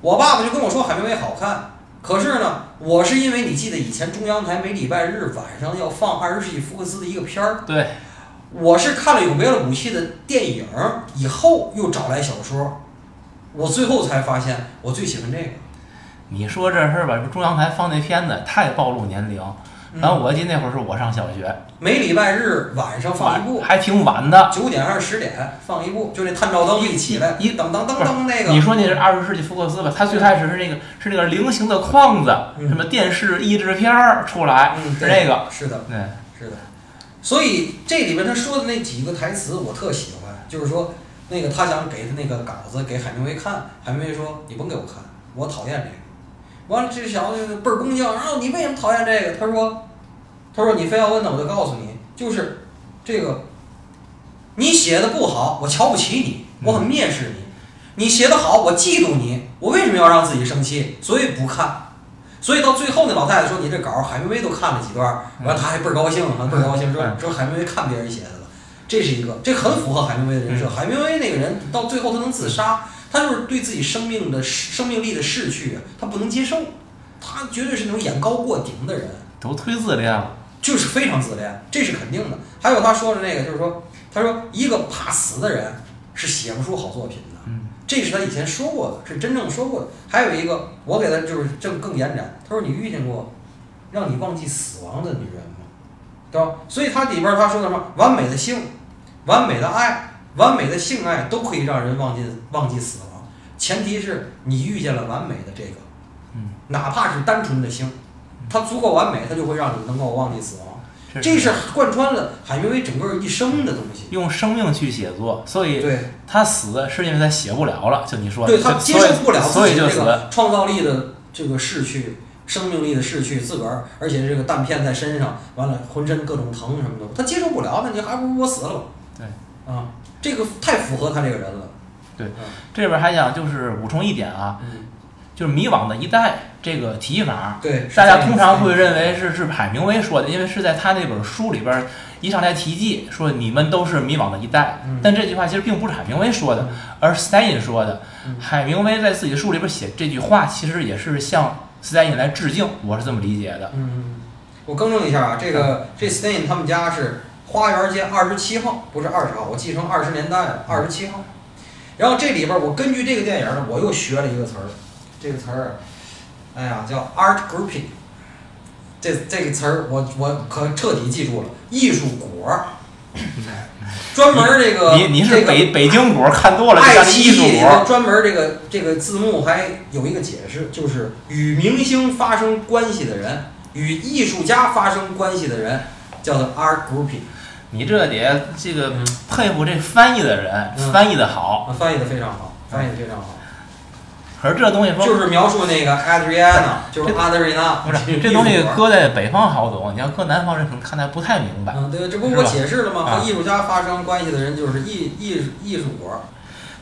[SPEAKER 2] 我爸爸就跟我说海明威好看，可是呢，我是因为你记得以前中央台每礼拜日晚上要放二十世纪福克斯的一个片儿，
[SPEAKER 1] 对，
[SPEAKER 2] 我是看了《有别了，武器》的电影以后，又找来小说，我最后才发现我最喜欢这个。
[SPEAKER 1] 你说这事儿吧，中央台放那片子太暴露年龄。然后我记得那会儿是我上小学，
[SPEAKER 2] 每礼拜日晚上放一部，
[SPEAKER 1] 还挺晚的，
[SPEAKER 2] 九点还是十点放一部，就那探照灯一起来，
[SPEAKER 1] 一
[SPEAKER 2] 噔噔噔噔那个。
[SPEAKER 1] 你说那是二十世纪福克斯吧？他最开始是那个是那个菱形的框子，什么电视译制片儿出来，是那个，
[SPEAKER 2] 是的，
[SPEAKER 1] 对，
[SPEAKER 2] 是的。所以这里边他说的那几个台词我特喜欢，就是说那个他想给他那个稿子给海明威看，海明威说你甭给我看，我讨厌这个。完了，这小子倍儿恭敬，然后你为什么讨厌这个？他说，他说你非要问呢，我就告诉你，就是这个，你写的不好，我瞧不起你，我很蔑视你；你写的好，我嫉妒你。我为什么要让自己生气？所以不看。所以到最后，那老太太说你这稿海明威都看了几段，完了他还倍儿高兴，还倍儿高兴，说说海明威看别人写的了。这是一个，这很符合海明威的人设。海明威那个人到最后他能自杀，他就是对自己生命的生命力的逝去，他不能接受。他绝对是那种眼高过顶的人，
[SPEAKER 1] 都忒自恋了，
[SPEAKER 2] 就是非常自恋，这是肯定的。还有他说的那个，就是说，他说一个怕死的人是写不出好作品这是他以前说过的，是真正说过的。还有一个，我给他就是正更延展，他说你遇见过让你忘记死亡的女人吗？对吧？所以他里边他说的什么完美的性、完美的爱、完美的性爱都可以让人忘记忘记死亡，前提是你遇见了完美的这个。哪怕是单纯的性，它足够完美，它就会让你能够忘记死亡。这是贯穿了海明威整个一生的东西。
[SPEAKER 1] 用生命去写作，所以
[SPEAKER 2] 对
[SPEAKER 1] 他死是因为他写不了了。就你说，
[SPEAKER 2] 对他接受不了
[SPEAKER 1] 自己
[SPEAKER 2] 这个创造力的这个逝去，生命力的逝去，自个儿而且这个弹片在身上，完了浑身各种疼什么的，他接受不了，那你还不如我死了吧？
[SPEAKER 1] 对，
[SPEAKER 2] 啊，这个太符合他这个人了。
[SPEAKER 1] 对，这边还想就是补充一点啊。就是迷惘的一代这个提法，
[SPEAKER 2] 对，
[SPEAKER 1] 大家通常会认为是是海明威说的，因为是在他那本书里边一上来提及说你们都是迷惘的一代，但这句话其实并不是海明威说的，而斯坦因说的。海明威在自己的书里边写这句话，其实也是向斯坦因来致敬，我是这么理解的。
[SPEAKER 2] 嗯，我更正一下啊，这个这斯坦因他们家是花园街二十七号，不是二十号，我记成二十年代了，二十七号。然后这里边我根据这个电影呢，我又学了一个词儿。这个词儿，哎呀，叫 art grouping。这这个词儿，我我可彻底记住了，艺术果儿。专门这个，
[SPEAKER 1] 你你是北北京果看多了，
[SPEAKER 2] 爱
[SPEAKER 1] 奇艺
[SPEAKER 2] 里头专门这个这个字幕还有一个解释，就是与明星发生关系的人，与艺术家发生关系的人，叫做 art grouping。
[SPEAKER 1] 你这得这个佩服这翻译的人，翻译的好，
[SPEAKER 2] 翻译的非常好，翻译的非常好。
[SPEAKER 1] 可是这东西说
[SPEAKER 2] 就是描述那个 Adriana，就是阿德瑞娜。
[SPEAKER 1] 不是这东西搁在北方好懂，你要搁南方人可能看的不太明白。
[SPEAKER 2] 嗯，对，这不我解释了吗？和艺术家发生关系的人就是艺艺术艺术活。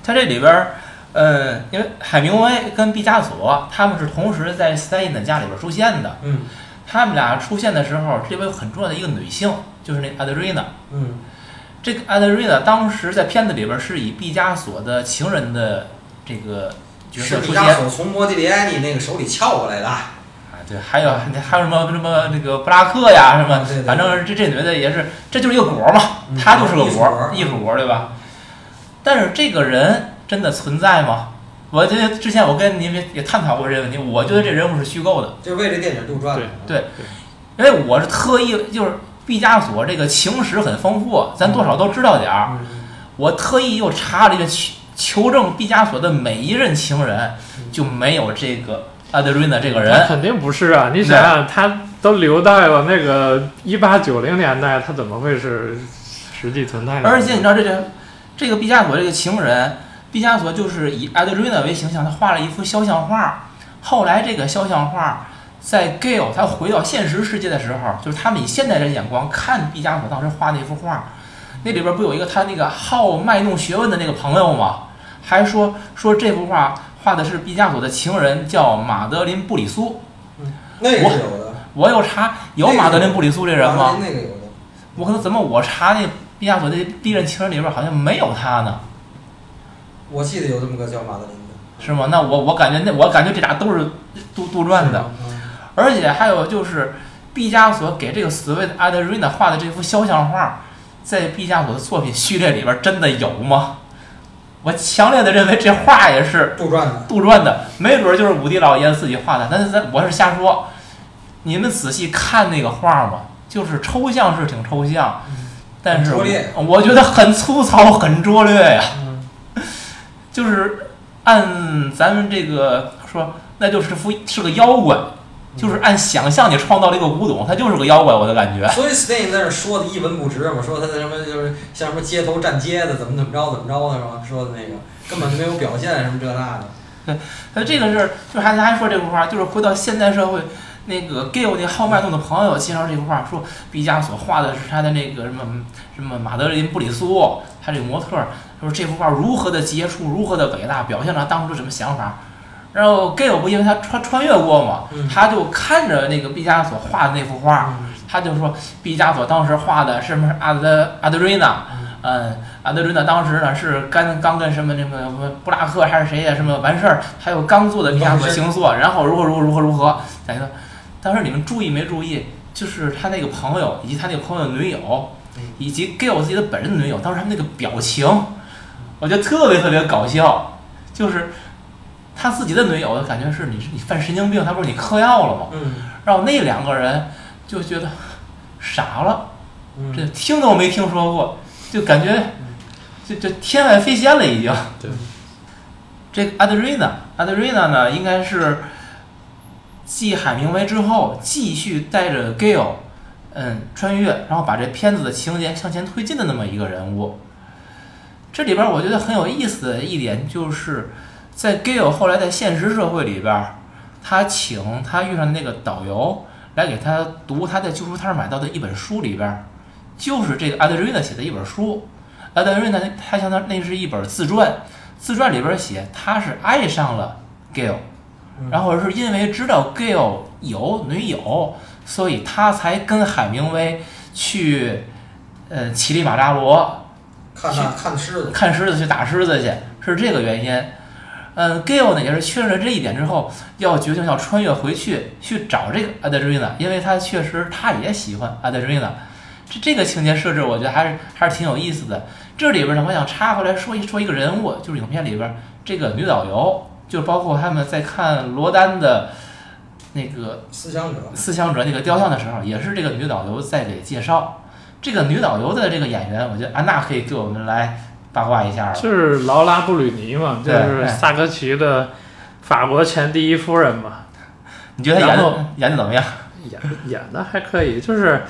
[SPEAKER 1] 他这里边儿，呃，因为海明威跟毕加索他们是同时在斯坦因的家里边出现的。
[SPEAKER 2] 嗯。
[SPEAKER 1] 他们俩出现的时候，这边有很重要的一个女性，就是那 Adriana。
[SPEAKER 2] 嗯。
[SPEAKER 1] 这个 Adriana 当时在片子里边是以毕加索的情人的这个。
[SPEAKER 2] 是毕加索从莫迪里埃尼那个手里撬过来的。啊，
[SPEAKER 1] 对，还有还有什么什么那个布拉克呀，什么，反正这这女的也是，这就是一个果嘛，她就是个果，艺术果，对吧？但是这个人真的存在吗？我觉得之前我跟您也探讨过这个问题，我觉得这人物是虚构的，
[SPEAKER 2] 就为这电影杜撰的。
[SPEAKER 1] 对，因为我是特意，就是毕加索这个情史很丰富，咱多少都知道点儿，我特意又查了一个。求证毕加索的每一任情人，就没有这个阿德瑞娜这个人。
[SPEAKER 3] 肯定不是啊！你想想，他都留在了那个一八九零年代，他怎么会是实际存在的？
[SPEAKER 1] 而且你知道，这个这个毕加索这个情人，毕加索就是以阿德瑞娜为形象，他画了一幅肖像画。后来这个肖像画在 Gale 他回到现实世界的时候，就是他们以现代人眼光看毕加索当时画那幅画，那里边不有一个他那个好卖弄学问的那个朋友吗？还说说这幅画画的是毕加索的情人，叫马德琳布里苏。
[SPEAKER 2] 嗯，那个是有的。
[SPEAKER 1] 我有查，有马德琳布里苏这人吗？
[SPEAKER 2] 那个有的。
[SPEAKER 1] 我可能怎么我查那毕加索那第一任情人里边好像没有他呢。
[SPEAKER 2] 我记得有这么个叫马德琳的。
[SPEAKER 1] 是吗？那我我感觉那我感觉这俩都是杜杜撰的。而且还有就是毕加索给这个所谓的阿德瑞娜画的这幅肖像画，在毕加索的作品序列里边真的有吗？我强烈的认为这画也是
[SPEAKER 2] 杜撰的。
[SPEAKER 1] 杜撰的，没准儿就是武帝老爷子自己画的，但是咱我是瞎说。你们仔细看那个画嘛，就是抽象是挺抽象，但是我觉得很粗糙，很拙劣呀。
[SPEAKER 2] 嗯，
[SPEAKER 1] 就是按咱们这个说，那就是幅是个妖怪，就是按想象你创造了一个古董，他就是个妖怪，我的感觉。
[SPEAKER 2] 所以 Stein 在那儿说的一文不值嘛，说他什么就是像什么街头站街的，怎么怎么着怎么着的是吧？说的那个根本就没有表现什么这那的。
[SPEAKER 1] 他这个是，就还还说这幅画，就是回到现代社会，那个给我那好脉弄的朋友介绍这幅画，说毕加索画的是他的那个什么什么马德琳布里苏，他这个模特儿，说这幅画如何的杰出，如何的伟大，表现了当初什么想法。然后 g a 不因为他穿穿越过嘛，
[SPEAKER 2] 嗯。
[SPEAKER 1] 他就看着那个毕加索画的那幅画，他就说毕加索当时画的是什么阿德阿德瑞娜，嗯，阿德瑞娜当时呢是刚刚跟什么那个什么布拉克还是谁呀什么完事儿，还有刚做的毕加索星座，然后如何如何如何如何，讲一个，当时你们注意没注意？就是他那个朋友以及他那个朋友的女友
[SPEAKER 2] 嗯，
[SPEAKER 1] 以及 Gail 自己的本人的女友，当时他们那个表情，我觉得特别特别搞笑，就是他自己的女友感觉是你你犯神经病，他不是你嗑药了吗？
[SPEAKER 2] 嗯
[SPEAKER 1] 然后那两个人就觉得傻了。
[SPEAKER 2] 嗯，
[SPEAKER 1] 这听都没听说过，就感觉就就天外飞仙了已经。
[SPEAKER 3] 对，
[SPEAKER 1] 这个 Adrena，Adrena 呢，应该是继海明威之后，继续带着 Gale，嗯，穿越，然后把这片子的情节向前推进的那么一个人物。这里边儿我觉得很有意思的一点就是，在 Gale 后来在现实社会里边儿，他请他遇上的那个导游来给他读他在旧书摊儿买到的一本书里边儿，就是这个 Adriana 写的一本书。Adriana 他相当那是一本自传，自传里边儿写他是爱上了 Gale，然后是因为知道 Gale 有女友，所以他才跟海明威去呃乞力马扎罗
[SPEAKER 2] 看看狮子，
[SPEAKER 1] 看狮子去打狮子去，是这个原因。嗯 g a l 呢也是确认了这一点之后，要决定要穿越回去去找这个 Adrena，因为他确实他也喜欢 Adrena。这这个情节设置，我觉得还是还是挺有意思的。这里边呢，我想插回来说一说一个人物，就是影片里边这个女导游，就包括他们在看罗丹的那个
[SPEAKER 2] 思想者，
[SPEAKER 1] 思想者那个雕像的时候，也是这个女导游在给介绍。这个女导游的这个演员，我觉得安娜可以给我们来八卦一下了。
[SPEAKER 3] 就是劳拉布吕尼嘛，就是
[SPEAKER 1] 哎
[SPEAKER 3] 萨科齐的法国前第一夫人嘛，
[SPEAKER 1] 你觉得她演演的怎么样？
[SPEAKER 3] 演演的还可以，就是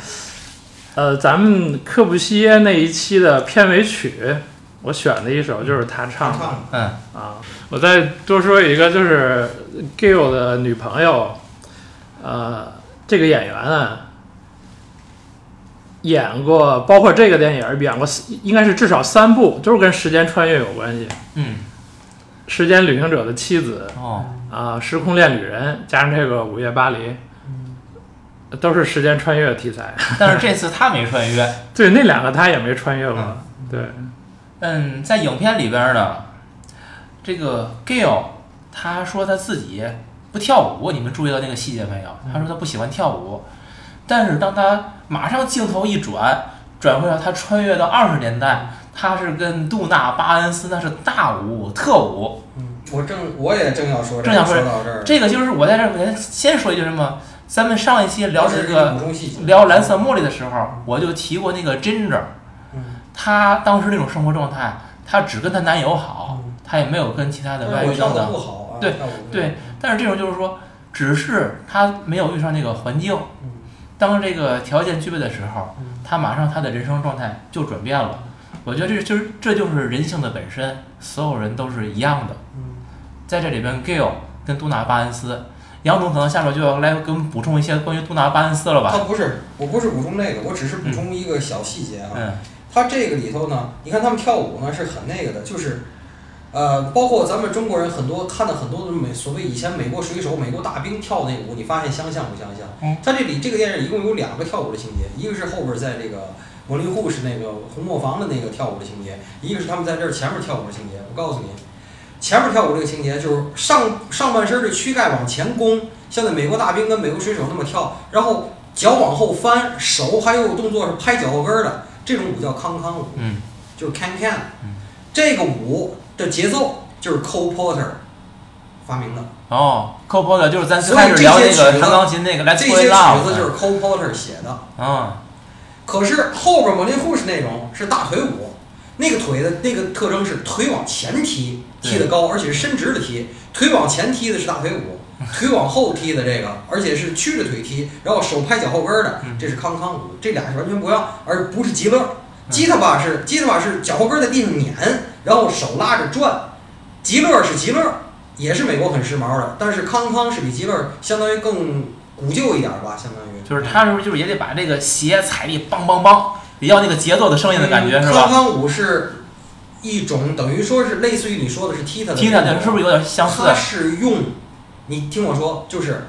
[SPEAKER 3] 呃，咱们柯布西耶那一期的片尾曲，我选的一首就是他唱的
[SPEAKER 1] 嗯
[SPEAKER 3] 啊。我再多说一个，就是 Gill 的女朋友，呃，这个演员啊，演过包括这个电影演过四，应该是至少三部，都是跟时间穿越有关系，
[SPEAKER 1] 嗯《
[SPEAKER 3] 时间旅行者的妻子》
[SPEAKER 1] 哦
[SPEAKER 3] 啊，《时空恋旅人》加上这个《午夜巴黎》，嗯都是时间穿越题材。
[SPEAKER 1] 但是这次他没穿越。
[SPEAKER 3] 对，那两个他也没穿越过。对，
[SPEAKER 1] 嗯，在影片里边呢，这个 Gail 他说他自己不跳舞，你们注意到那个细节没有？他说他不喜欢跳舞，但是当他马上镜头一转，转回到他穿越到二十年代，他是跟杜娜巴恩斯那是大舞特舞。
[SPEAKER 2] 嗯，我正我也正要说，
[SPEAKER 1] 正想说
[SPEAKER 2] 这儿，
[SPEAKER 1] 这个就是我在这儿我先说一句什么？咱们上一期聊这个聊蓝色茉莉的时候，我就提过那个 Ginger，
[SPEAKER 2] 嗯，
[SPEAKER 1] 她当时那种生活状态，她只跟她男友好，
[SPEAKER 2] 嗯。
[SPEAKER 1] 她也没有跟其他的外遇对对，但是这种就是说，只是她没有遇上那个环境，
[SPEAKER 2] 嗯
[SPEAKER 1] 当这个条件具备的时候他，马上他的人生状态就转变了。我觉得这就是这就是人性的本身，所有人都是一样的。
[SPEAKER 2] 嗯
[SPEAKER 1] 在这里边，Gail 跟杜娜巴恩斯，杨总可能下面就要来给我们补充一些关于杜娜巴恩斯了吧？
[SPEAKER 2] 他不是，我不是补充那个，我只是补充一个小细节啊。
[SPEAKER 1] 嗯
[SPEAKER 2] 他这个里头呢，你看他们跳舞呢是很那个的，就是，呃，包括咱们中国人很多看的很多的美所谓以前美国水手、美国大兵跳那舞，你发现相像不相像？
[SPEAKER 1] 嗯
[SPEAKER 2] 他这里这个电影一共有两个跳舞的情节，一个是后边在这个魔力护士那个红磨坊的那个跳舞的情节，一个是他们在这儿前面跳舞的情节。我告诉你，前面跳舞这个情节就是上上半身的躯干往前弓，像那美国大兵跟美国水手那么跳，然后脚往后翻，手还有动作是拍脚后跟儿的。这种舞叫康康舞，
[SPEAKER 1] 嗯
[SPEAKER 2] 就是 can can
[SPEAKER 1] 嗯。
[SPEAKER 2] 这个舞的节奏就是 Cole Porter 发明的，
[SPEAKER 1] 哦，Cole Porter 就是咱开始聊那
[SPEAKER 2] 这些曲子
[SPEAKER 1] 个弹钢琴那个来
[SPEAKER 2] 这些曲子就是 Cole Porter 写的。
[SPEAKER 1] 嗯
[SPEAKER 2] 可是后边 Moulin Rouge 那种是大腿舞，那个腿的那个特征是腿往前踢，踢得高，而且是伸直的踢。腿往前踢的是大腿舞，腿往后踢的这个，而且是曲着腿踢，然后手拍脚后跟儿的
[SPEAKER 1] 嗯，
[SPEAKER 2] 这是康康舞。这俩是完全不一样，而不是极乐。
[SPEAKER 1] 嗯
[SPEAKER 2] 吉他吧是吉他吧是脚后跟儿在地上碾，然后手拉着转。极乐是极乐，也是美国很时髦的，但是康康是比极乐相当于更古旧一点儿吧，相当于
[SPEAKER 1] 就是他是不是就是也得把这个鞋踩地梆梆梆，也要那个节奏的声音的感觉、
[SPEAKER 2] 嗯
[SPEAKER 1] 是吧？
[SPEAKER 2] 康康舞是一种等于说是类似于你说的是踢踏的
[SPEAKER 1] 踢
[SPEAKER 2] 踏的
[SPEAKER 1] 是不是有点相似
[SPEAKER 2] 它？是用，你听我说，就是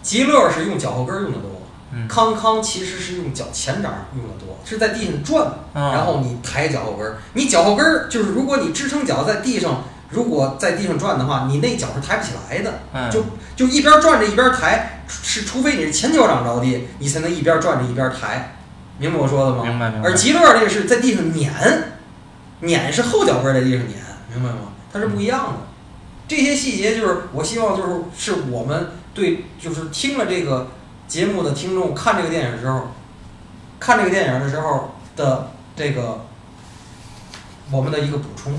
[SPEAKER 2] 极乐是用脚后跟用的多，
[SPEAKER 1] 嗯
[SPEAKER 2] 康康其实是用脚前掌用的多，是在地上转，
[SPEAKER 1] 嗯，
[SPEAKER 2] 然后你抬脚后跟儿，你脚后跟儿就是如果你支撑脚在地上，如果在地上转的话，你那脚是抬不起来的，
[SPEAKER 1] 嗯
[SPEAKER 2] 就就一边转着一边抬，是除非你是前脚掌着地，你才能一边转着一边抬，明白我说的吗？
[SPEAKER 1] 明白明白
[SPEAKER 2] 而。吉乐这个是在地上碾，碾是后脚跟在地上碾，明白吗？它是不一样的。这些细节就是我希望就是是我们对就是听了这个节目的听众看这个电影的时候，看这个电影的时候的这个我们的一个补充。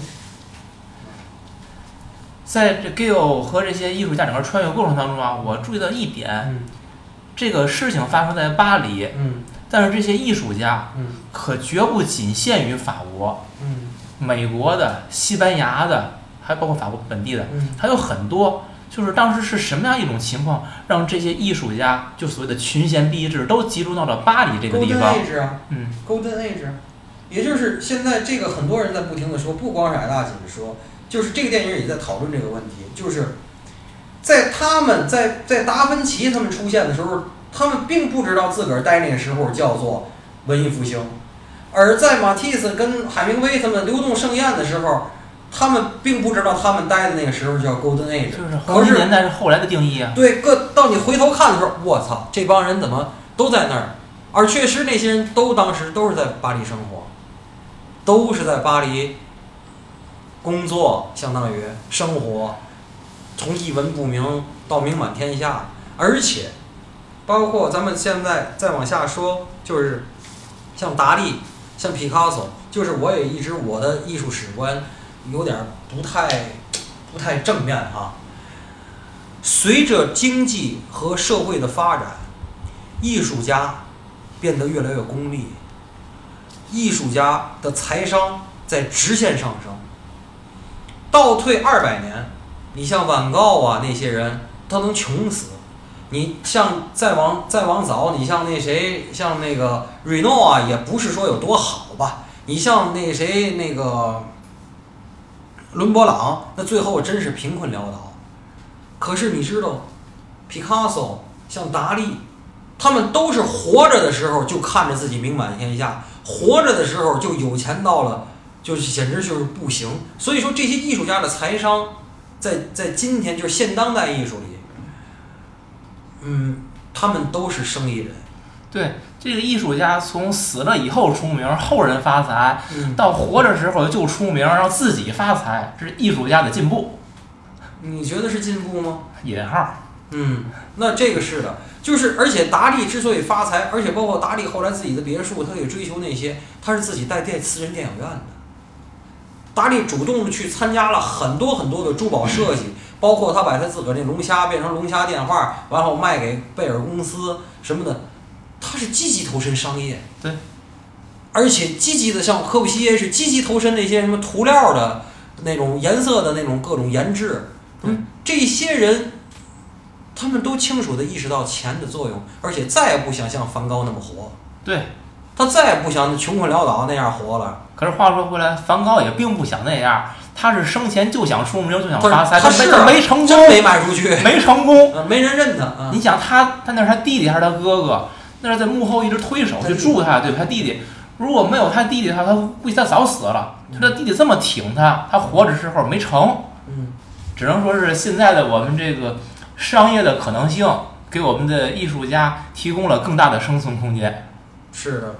[SPEAKER 1] 在这 Gill 和这些艺术家整个穿越过程当中啊，我注意到一点，
[SPEAKER 2] 嗯
[SPEAKER 1] 这个事情发生在巴黎，
[SPEAKER 2] 嗯
[SPEAKER 1] 但是这些艺术家
[SPEAKER 2] 嗯
[SPEAKER 1] 可绝不仅限于法国、
[SPEAKER 2] 嗯
[SPEAKER 1] 美国的、西班牙的，还包括法国本地的，
[SPEAKER 2] 嗯
[SPEAKER 1] 还有很多。就是当时是什么样一种情况，让这些艺术家就所谓的群贤毕至都集中到了巴黎这个地
[SPEAKER 2] ，Golden
[SPEAKER 1] 方
[SPEAKER 2] ？Age 啊。
[SPEAKER 1] 嗯
[SPEAKER 2] Golden Age，也就是现在这个很多人在不停的说，不光是矮大姐说，就是这个电影也在讨论这个问题，就是在他们在在达芬奇他们出现的时候，他们并不知道自个儿待那个时候叫做文艺复兴，而在马蒂斯跟海明威他们流动盛宴的时候，他们并不知道他们待的那个时候叫 Golden Age，
[SPEAKER 1] 就是黄金年代是后来的定义啊。
[SPEAKER 2] 对，各到你回头看的时候，我操，这帮人怎么都在那儿？而确实那些人都当时都是在巴黎生活，都是在巴黎工作，相当于生活，从一文不名到名满天下，而且包括咱们现在再往下说，就是像达利、像皮卡索，就是我也一直我的艺术史观有点不太不太正面哈。随着经济和社会的发展，艺术家变得越来越功利，艺术家的财商在直线上升。倒退二百年，你像梵高啊那些人，他能穷死。你像再往再往早，你像那谁，像那个瑞诺啊，也不是说有多好吧。你像那谁，那个伦勃朗，那最后真是贫困潦倒。可是你知道，皮卡索、像达利，他们都是活着的时候就看着自己名满天下，活着的时候就有钱到了，就是简直就是不行。所以说，这些艺术家的财商，在在今天就是现当代艺术里，嗯，他们都是生意人。
[SPEAKER 1] 对，这个艺术家从死了以后出名，后人发财，
[SPEAKER 2] 嗯，
[SPEAKER 1] 到活着时候就出名，让自己发财，这是艺术家的进步。
[SPEAKER 2] 你觉得是进步吗？
[SPEAKER 1] 引号，
[SPEAKER 2] 嗯，那这个是的，就是而且达利之所以发财，而且包括达利后来自己的别墅，他也追求那些，他是自己带电私人电影院的。达利主动的去参加了很多很多的珠宝设计，包括他把他自个儿那龙虾变成龙虾电话，然后卖给贝尔公司什么的，他是积极投身商业。
[SPEAKER 1] 对，
[SPEAKER 2] 而且积极的像科布西耶是积极投身那些什么涂料的那种颜色的那种各种研制。
[SPEAKER 1] 嗯，
[SPEAKER 2] 这些人他们都清楚的意识到钱的作用，而且再也不想像梵高那么活，
[SPEAKER 1] 对。
[SPEAKER 2] 他再也不想穷困潦倒那样活了。
[SPEAKER 1] 可是话说回来，梵高也并不想那样，他是生前就想出名，就想发财，
[SPEAKER 2] 他是
[SPEAKER 1] 没成功，
[SPEAKER 2] 真没卖出去，
[SPEAKER 1] 没成功。
[SPEAKER 2] 呃，没人认他啊。
[SPEAKER 1] 你想他，他那是他弟弟还是他哥哥？那是在幕后一直推手去助他，对？他弟弟，如果没有他弟弟的话，他估计他早死了。他的弟弟这么挺他，他活着时候没成，
[SPEAKER 2] 嗯，
[SPEAKER 1] 只能说是现在的我们这个商业的可能性，给我们的艺术家提供了更大的生存空间。
[SPEAKER 2] 是的。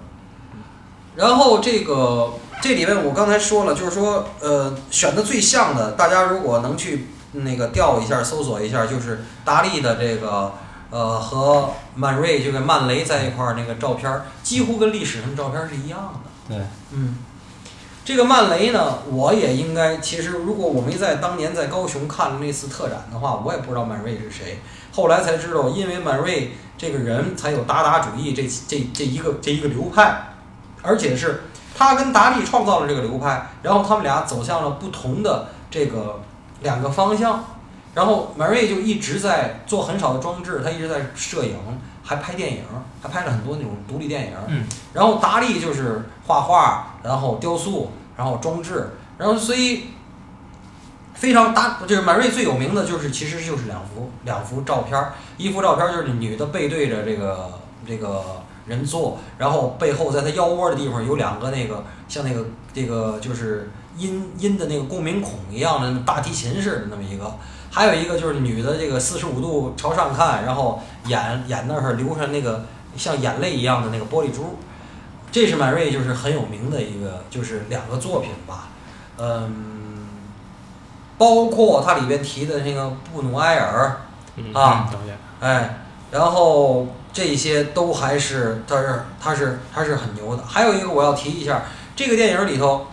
[SPEAKER 2] 然后这个这里面我刚才说了，就是说呃选的最像的，大家如果能去那个调一下、搜索一下，就是达利的这个呃和曼瑞这个曼雷在一块儿那个照片儿，几乎跟历史上的照片儿是一样的。
[SPEAKER 1] 对，
[SPEAKER 2] 嗯，这个曼雷呢，我也应该，其实如果我没在当年在高雄看了那次特展的话，我也不知道曼瑞是谁。后来才知道，因为曼瑞这个人才有达达主义这这这一个这一个流派，而且是他跟达利创造了这个流派，然后他们俩走向了不同的这个两个方向。然后曼瑞就一直在做很少的装置，他一直在摄影，还拍电影，还拍了很多那种独立电影。
[SPEAKER 1] 嗯，
[SPEAKER 2] 然后达利就是画画，然后雕塑，然后装置，然后所以非常大，就是满瑞最有名的就是其实就是两幅两幅照片儿，一幅照片儿就是女的背对着这个这个人坐，然后背后在她腰窝的地方有两个那个像那个这个就是音音的那个共鸣孔一样的大提琴似的那么一个。还有一个就是女的这个四十五度朝上看，然后眼眼那儿流上那个像眼泪一样的那个玻璃珠，这是满瑞就是很有名的一个就是两个作品吧，嗯，包括它里边提的那个布努埃尔，
[SPEAKER 3] 嗯
[SPEAKER 2] 啊哎，然后这些都还是它是它是它是很牛的。还有一个我要提一下，这个电影里头，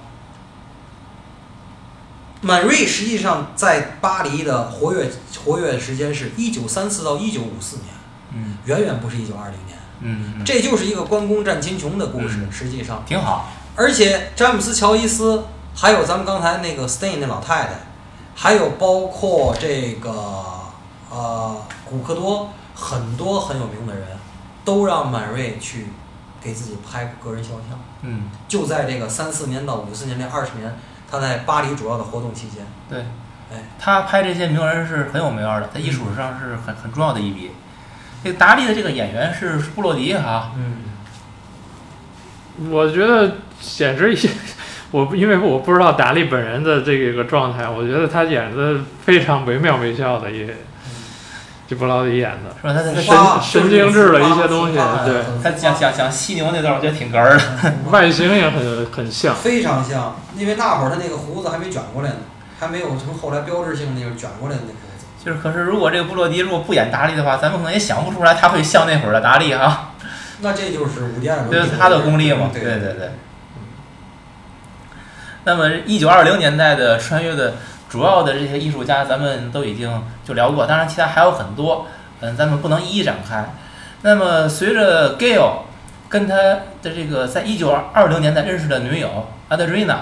[SPEAKER 2] 满瑞实际上在巴黎的活跃活跃时间是一九三四到一九五四年，
[SPEAKER 1] 嗯
[SPEAKER 2] 远远不是一九二零年。
[SPEAKER 1] 嗯，嗯
[SPEAKER 2] 这就是一个关公战秦琼的故事，
[SPEAKER 1] 嗯
[SPEAKER 2] 实际上，
[SPEAKER 1] 挺好。
[SPEAKER 2] 而且詹姆斯·乔伊斯，还有咱们刚才那个 Stain 那老太太，还有包括这个呃古克多，很多很有名的人，都让满瑞去给自己拍个人肖像。
[SPEAKER 1] 嗯，
[SPEAKER 2] 就在这个三四年到五四年这二十年，他在巴黎主要的活动期间，
[SPEAKER 1] 对，
[SPEAKER 2] 哎，
[SPEAKER 1] 他拍这些名人是很有名儿的，在艺术史上是很很重要的一笔。这个达利的这个演员是布洛迪哈，
[SPEAKER 2] 嗯，
[SPEAKER 3] 我觉得简直一些，我不因为我不知道达利本人的这个状态，我觉得他演的非常惟妙惟肖的也，就布劳迪演的。
[SPEAKER 1] 是吧？他他他
[SPEAKER 2] 花
[SPEAKER 3] 神神经质的一些东西
[SPEAKER 2] 就是
[SPEAKER 3] 对
[SPEAKER 2] 很
[SPEAKER 1] 他讲讲讲犀牛那段，我觉得挺哏儿的。
[SPEAKER 3] 外形也很很像，
[SPEAKER 2] 非常像，因为那会儿他那个胡子还没卷过来呢，还没有成后来标志性那个卷过来的那胡子。
[SPEAKER 1] 就是，可是如果这个布洛迪如果不演达利的话，咱们可能也想不出来他会像那会儿的达利哈。
[SPEAKER 2] 那这就是伍迪·艾伦，
[SPEAKER 1] 这是他的功力嘛？
[SPEAKER 2] 对
[SPEAKER 1] 对对对。那么，一九二零年代的穿越的主要的这些艺术家，咱们都已经就聊过，当然其他还有很多，嗯，咱们不能一一展开。那么，随着 Gale 跟他的这个在一九二零年代认识的女友 Adriana，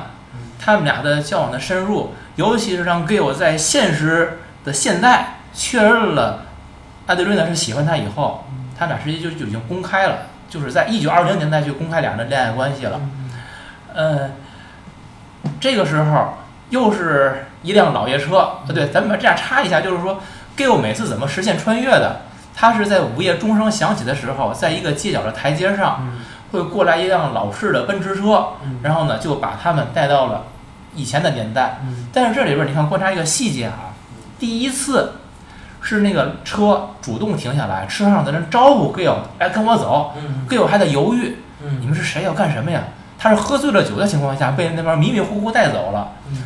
[SPEAKER 1] 他们俩的交往的深入，尤其是让 Gale 在现实的现代确认了 Adriana 是喜欢他以后，他俩实际就就已经公开了，就是在一九二零年代就公开俩人的恋爱关系了。呃，这个时候又是一辆老爷车，啊，对，咱们把这样插一下，就是说 Gill 每次怎么实现穿越的？他是在午夜钟声响起的时候，在一个街角的台阶上，
[SPEAKER 2] 嗯
[SPEAKER 1] 会过来一辆老式的奔驰车，
[SPEAKER 2] 嗯
[SPEAKER 1] 然后呢就把他们带到了以前的年代。
[SPEAKER 2] 嗯
[SPEAKER 1] 但是这里边你看观察一个细节啊，第一次是那个车主动停下来，车上的人招呼 Gill，哎，跟我走。
[SPEAKER 2] 嗯
[SPEAKER 1] Gill 还在犹豫，
[SPEAKER 2] 嗯
[SPEAKER 1] 你们是谁要干什么呀？他是喝醉了酒的情况下被那边迷迷糊糊带走了，
[SPEAKER 2] 嗯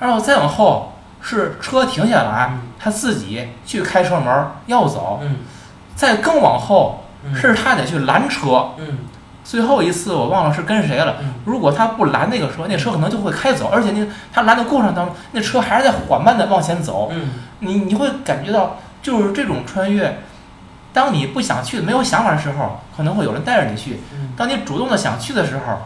[SPEAKER 1] 然后再往后是车停下来
[SPEAKER 2] 嗯，
[SPEAKER 1] 他自己去开车门要走，
[SPEAKER 2] 嗯
[SPEAKER 1] 再更往后
[SPEAKER 2] 嗯
[SPEAKER 1] 是他得去拦车。
[SPEAKER 2] 嗯
[SPEAKER 1] 最后一次我忘了是跟谁了。
[SPEAKER 2] 嗯
[SPEAKER 1] 如果他不拦那个车，那车可能就会开走，而且那他拦的过程当中，那车还是在缓慢的往前走。
[SPEAKER 2] 嗯
[SPEAKER 1] 你你会感觉到，就是这种穿越，当你不想去、没有想法的时候，可能会有人带着你去；
[SPEAKER 2] 嗯，
[SPEAKER 1] 当你主动的想去的时候，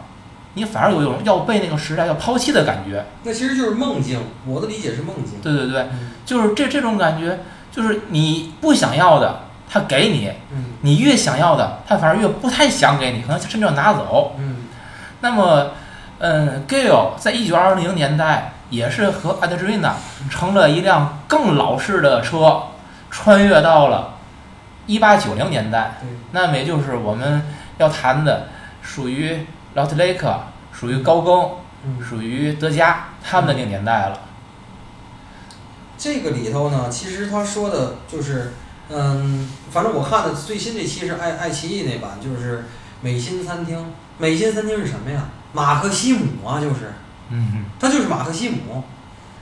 [SPEAKER 1] 你反而有一种要被那个时代要抛弃的感觉。
[SPEAKER 2] 那其实就是梦境，我的理解是梦境。
[SPEAKER 1] 对对对，
[SPEAKER 2] 嗯
[SPEAKER 1] 就是这这种感觉，就是你不想要的，他给你；
[SPEAKER 2] 嗯
[SPEAKER 1] 你越想要的，他反而越不太想给你，可能甚至要拿走。
[SPEAKER 2] 嗯
[SPEAKER 1] 那么，嗯，Gale 在一九二零年代也是和 Adriana 乘了一辆更老式的车，穿越到了一八九零年代。
[SPEAKER 2] 对，
[SPEAKER 1] 那么也就是我们要谈的，属于 Lot Lake，属于高更，
[SPEAKER 2] 嗯
[SPEAKER 1] 属于德加他们的那个年代了。
[SPEAKER 2] 这个里头呢，其实他说的就是，嗯，反正我看的最新这期是爱爱奇艺那版，就是美心餐厅，美心餐厅是什么呀？马克西姆啊，就是
[SPEAKER 1] 嗯
[SPEAKER 2] 他就是马克西姆。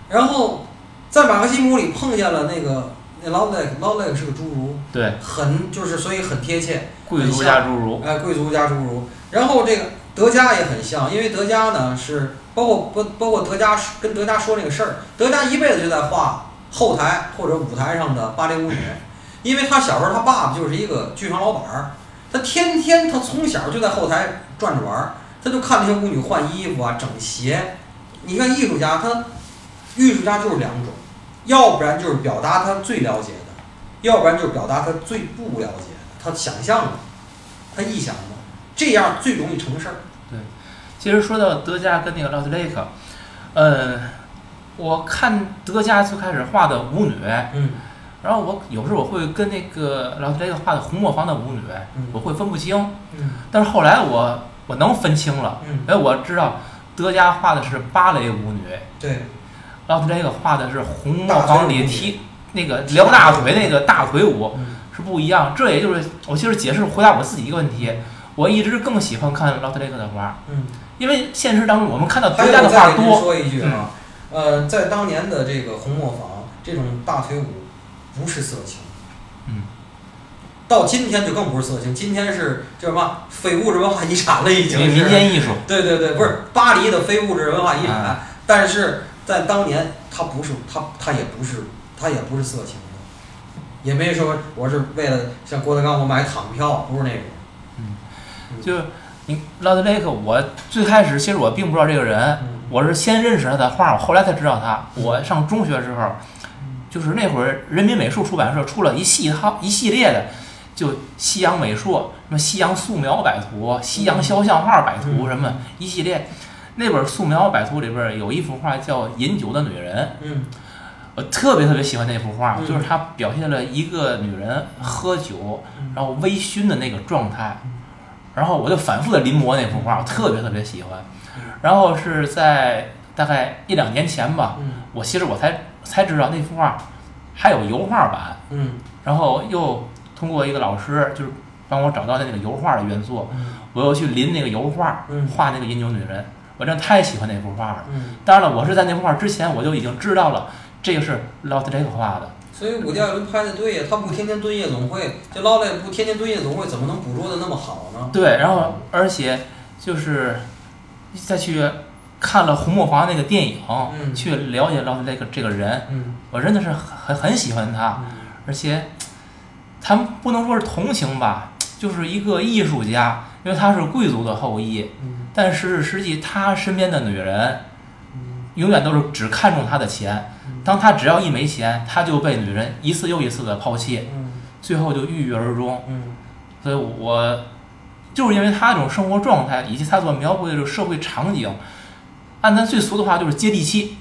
[SPEAKER 2] 然后在马克西姆里碰见了那个那劳雷克，劳雷克是个侏儒，
[SPEAKER 1] 对，
[SPEAKER 2] 很就是所以很贴切，
[SPEAKER 1] 贵族加侏儒，
[SPEAKER 2] 哎，贵族加侏儒。然后这个德加也很像，因为德加呢是包括包包括德加跟德加说那个事儿，德加一辈子就在画后台或者舞台上的芭蕾舞女，因为他小时候他爸爸就是一个剧场老板儿，他天天他从小就在后台转着玩儿，他就看那些舞女换衣服啊、整鞋。你看艺术家，他艺术家就是两种，要不然就是表达他最了解的，要不然就是表达他最不了解的，他想象的，他臆想的，这样最容易成事儿。
[SPEAKER 1] 对其实说到德加跟那个劳特雷克，嗯，我看德加最开始画的舞女，
[SPEAKER 2] 嗯
[SPEAKER 1] 然后我有时候我会跟那个劳特雷克画的红磨坊的舞女，
[SPEAKER 2] 嗯
[SPEAKER 1] 我会分不清，
[SPEAKER 2] 嗯
[SPEAKER 1] 但是后来我我能分清了，
[SPEAKER 2] 嗯，
[SPEAKER 1] 哎，我知道德加画的是芭蕾舞女，
[SPEAKER 2] 对，
[SPEAKER 1] 劳特雷克画的是红磨坊里踢那个撩大腿那个大腿舞
[SPEAKER 2] 嗯
[SPEAKER 1] 是不一样。这也就是我其实解释回答我自己一个问题，我一直更喜欢看劳特雷克的画，
[SPEAKER 2] 嗯。
[SPEAKER 1] 因为现实当中我们看到
[SPEAKER 2] 还有
[SPEAKER 1] 德加的画
[SPEAKER 2] 我再说一句啊，呃，在当年的这个红磨坊，这种大腿舞不是色情。
[SPEAKER 1] 嗯。
[SPEAKER 2] 到今天就更不是色情，今天是叫什么非物质文化遗产了，已经
[SPEAKER 1] 民间艺术。
[SPEAKER 2] 对对对，不是巴黎的非物质文化遗产，
[SPEAKER 1] 啊
[SPEAKER 2] 但是在当年它不是，它它也不是，它也不是色情的，也没说我是为了像郭德纲我买躺票，不是那种。
[SPEAKER 1] 就是你劳特雷克，我最开始其实我并不知道这个人，
[SPEAKER 2] 嗯。
[SPEAKER 1] 我是先认识他的画，我后来才知道他。我上中学的时候，就是那会儿人民美术出版社出了一系套一系列的，就西洋美术，什么西洋素描摆图、西洋肖像画摆图
[SPEAKER 2] 嗯。
[SPEAKER 1] 什么一系列。那本素描摆图里边有一幅画叫《饮酒的女人》，
[SPEAKER 2] 嗯
[SPEAKER 1] 我特别特别喜欢那幅画，
[SPEAKER 2] 嗯。
[SPEAKER 1] 就是它表现了一个女人喝酒，
[SPEAKER 2] 嗯。
[SPEAKER 1] 然后微醺的那个状态，然后我就反复的临摹那幅画，我特别特别喜欢。然后是在大概一两年前吧，
[SPEAKER 2] 嗯
[SPEAKER 1] 我其实我才才知道那幅画还有油画版，
[SPEAKER 2] 嗯
[SPEAKER 1] 然后又通过一个老师就是帮我找到的那个油画的原作，
[SPEAKER 2] 嗯
[SPEAKER 1] 我又去临那个油画
[SPEAKER 2] 嗯
[SPEAKER 1] 画那个饮酒女人，我真的太喜欢那幅画了。
[SPEAKER 2] 嗯。
[SPEAKER 1] 当然了，我是在那幅画之前我就已经知道了这个是劳特雷克画的。
[SPEAKER 2] 所以伍迪·艾伦拍的对呀，他不天天蹲夜总会，这劳累不天天蹲夜总会，怎么能捕捉的那么好呢？
[SPEAKER 1] 对，然后而且就是再去看了红磨坊那个电影，
[SPEAKER 2] 嗯。
[SPEAKER 1] 去了解劳特雷克这个人，
[SPEAKER 2] 嗯。
[SPEAKER 1] 我真的是很很喜欢他，而且他们不能说是同情吧，就是一个艺术家，因为他是贵族的后裔，
[SPEAKER 2] 嗯。
[SPEAKER 1] 但是实际他身边的女人
[SPEAKER 2] 嗯
[SPEAKER 1] 永远都是只看重他的钱，当他只要一没钱，他就被女人一次又一次的抛弃，
[SPEAKER 2] 嗯
[SPEAKER 1] 最后就郁郁而终。
[SPEAKER 2] 嗯
[SPEAKER 1] 所以我就是因为他这种生活状态，以及他所描绘的这个社会场景，按咱最俗的话就是接地气。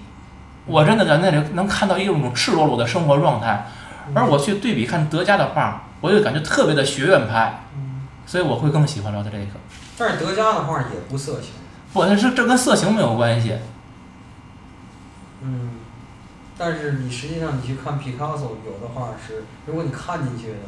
[SPEAKER 1] 我真的在那里能看到一种赤裸裸的生活状态，而我去对比看德加的画，我就感觉特别的学院派，
[SPEAKER 2] 嗯。
[SPEAKER 1] 所以我会更喜欢聊的这个。
[SPEAKER 2] 但是德加的画也不色情。
[SPEAKER 1] 不，那是这跟色情没有关系。
[SPEAKER 2] 嗯。但是你实际上你去看皮卡索有的画是，如果你看进去的，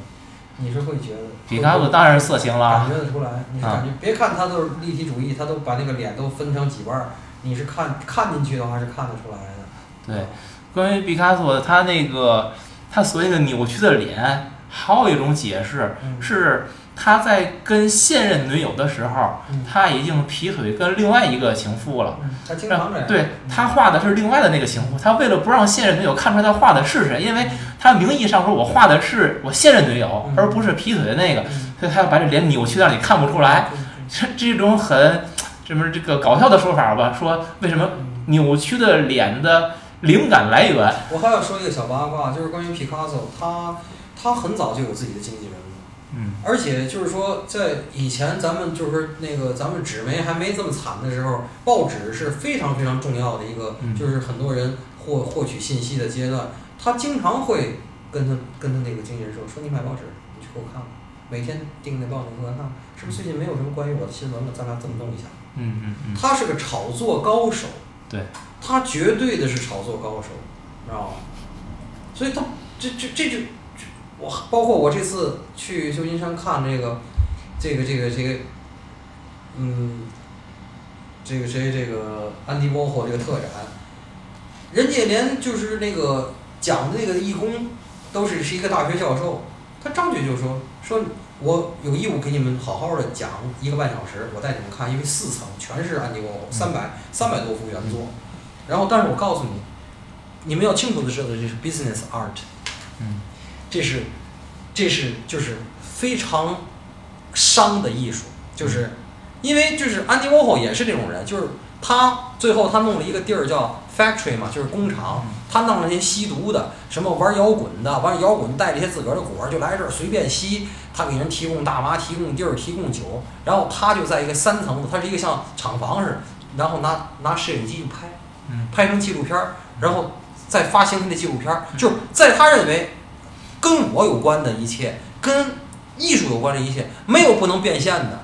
[SPEAKER 2] 你是会觉得。
[SPEAKER 1] 毕卡索当然是色情了
[SPEAKER 2] 感，觉得出来，你是感觉，别看他都是立体主义，他都把那个脸都分成几瓣儿，你是看看进去的话是看得出来的。
[SPEAKER 1] 对，关于毕卡索，他那个他所谓的扭曲的脸，还有一种解释
[SPEAKER 2] 嗯
[SPEAKER 1] 是他在跟现任女友的时候，
[SPEAKER 2] 嗯
[SPEAKER 1] 他已经劈腿跟另外一个情妇了。
[SPEAKER 2] 嗯，他经常这样。
[SPEAKER 1] 对他画的是另外的那个情妇，他为了不让现任女友看出来他画的是谁，因为他名义上说我画的是我现任女友，
[SPEAKER 2] 嗯
[SPEAKER 1] 而不是劈腿的那个，
[SPEAKER 2] 嗯。
[SPEAKER 1] 所以他要把这脸扭曲让你看不出来。这这种很什么这个搞笑的说法吧，说为什么扭曲的脸的灵感来源？
[SPEAKER 2] 我还要说一个小八卦，就是关于毕卡索，他他很早就有自己的经纪人了。
[SPEAKER 1] 嗯
[SPEAKER 2] 而且就是说，在以前咱们就是那个咱们纸媒还没这么惨的时候，报纸是非常非常重要的一个，
[SPEAKER 1] 嗯
[SPEAKER 2] 就是很多人获获取信息的阶段。他经常会跟他跟他那个经纪人说，说你买报纸，你去给我看看，每天订那报纸给我看看，是不是最近没有什么关于我的新闻了？咱俩这么弄一下。
[SPEAKER 1] 嗯嗯嗯，
[SPEAKER 2] 他是个炒作高手，
[SPEAKER 1] 对，
[SPEAKER 2] 他绝对的是炒作高手，知道吗？所以他这这这就我包括我这次去旧金山看这个这个这个这个嗯，这个谁这个安迪沃霍这个特展，人家连就是那个讲的那个义工都是是一个大学教授，他张嘴就说说我有义务给你们好好的讲一个半小时，我带你们看，因为四层全是安迪沃霍，三百三百多幅原作，然后但是我告诉你，你们要清楚的知道这是 business art，
[SPEAKER 1] 嗯，
[SPEAKER 2] 这是这是就是非常伤的艺术，就是因为就是安迪沃霍也是这种人，就是他最后他弄了一个地儿叫 factory 嘛，就是工厂，他弄了那些吸毒的，什么玩摇滚的，玩摇滚带这些自个儿的果儿就来这儿随便吸，他给人提供大麻，提供地儿，提供酒，然后他就在一个三层的，它是一个像厂房似的，然后拿拿摄影机去拍，
[SPEAKER 1] 嗯
[SPEAKER 2] 拍成纪录片儿，然后再发行他的纪录片儿，就是在他认为跟我有关的一切，跟艺术有关的一切，没有不能变现的。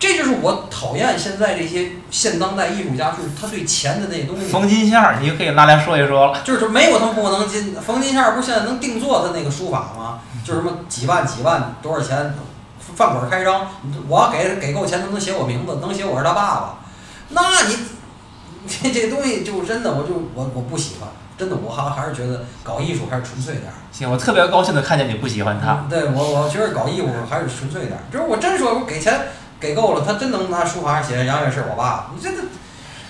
[SPEAKER 2] 这就是我讨厌现在这些现当代艺术家，就是他对钱的那东西，
[SPEAKER 1] 冯金线儿，你可以拿来说一说了。
[SPEAKER 2] 就是没有他不能进。冯金线儿不是现在能定做他那个书法吗？就是什么几万几万多少钱，饭馆开张，我要给给够钱，他能写我名字，能写我是他爸爸。那你这 这东西就真的，我就我我不喜欢，真的，我还还是觉得搞艺术还是纯粹点儿。
[SPEAKER 1] 行，我特别高兴的看见你不喜欢他。
[SPEAKER 2] 嗯对我，我觉得搞艺术还是纯粹点儿。就是我真说，我给钱给够了，他真能拿书法上写杨岳是我爸，你这这，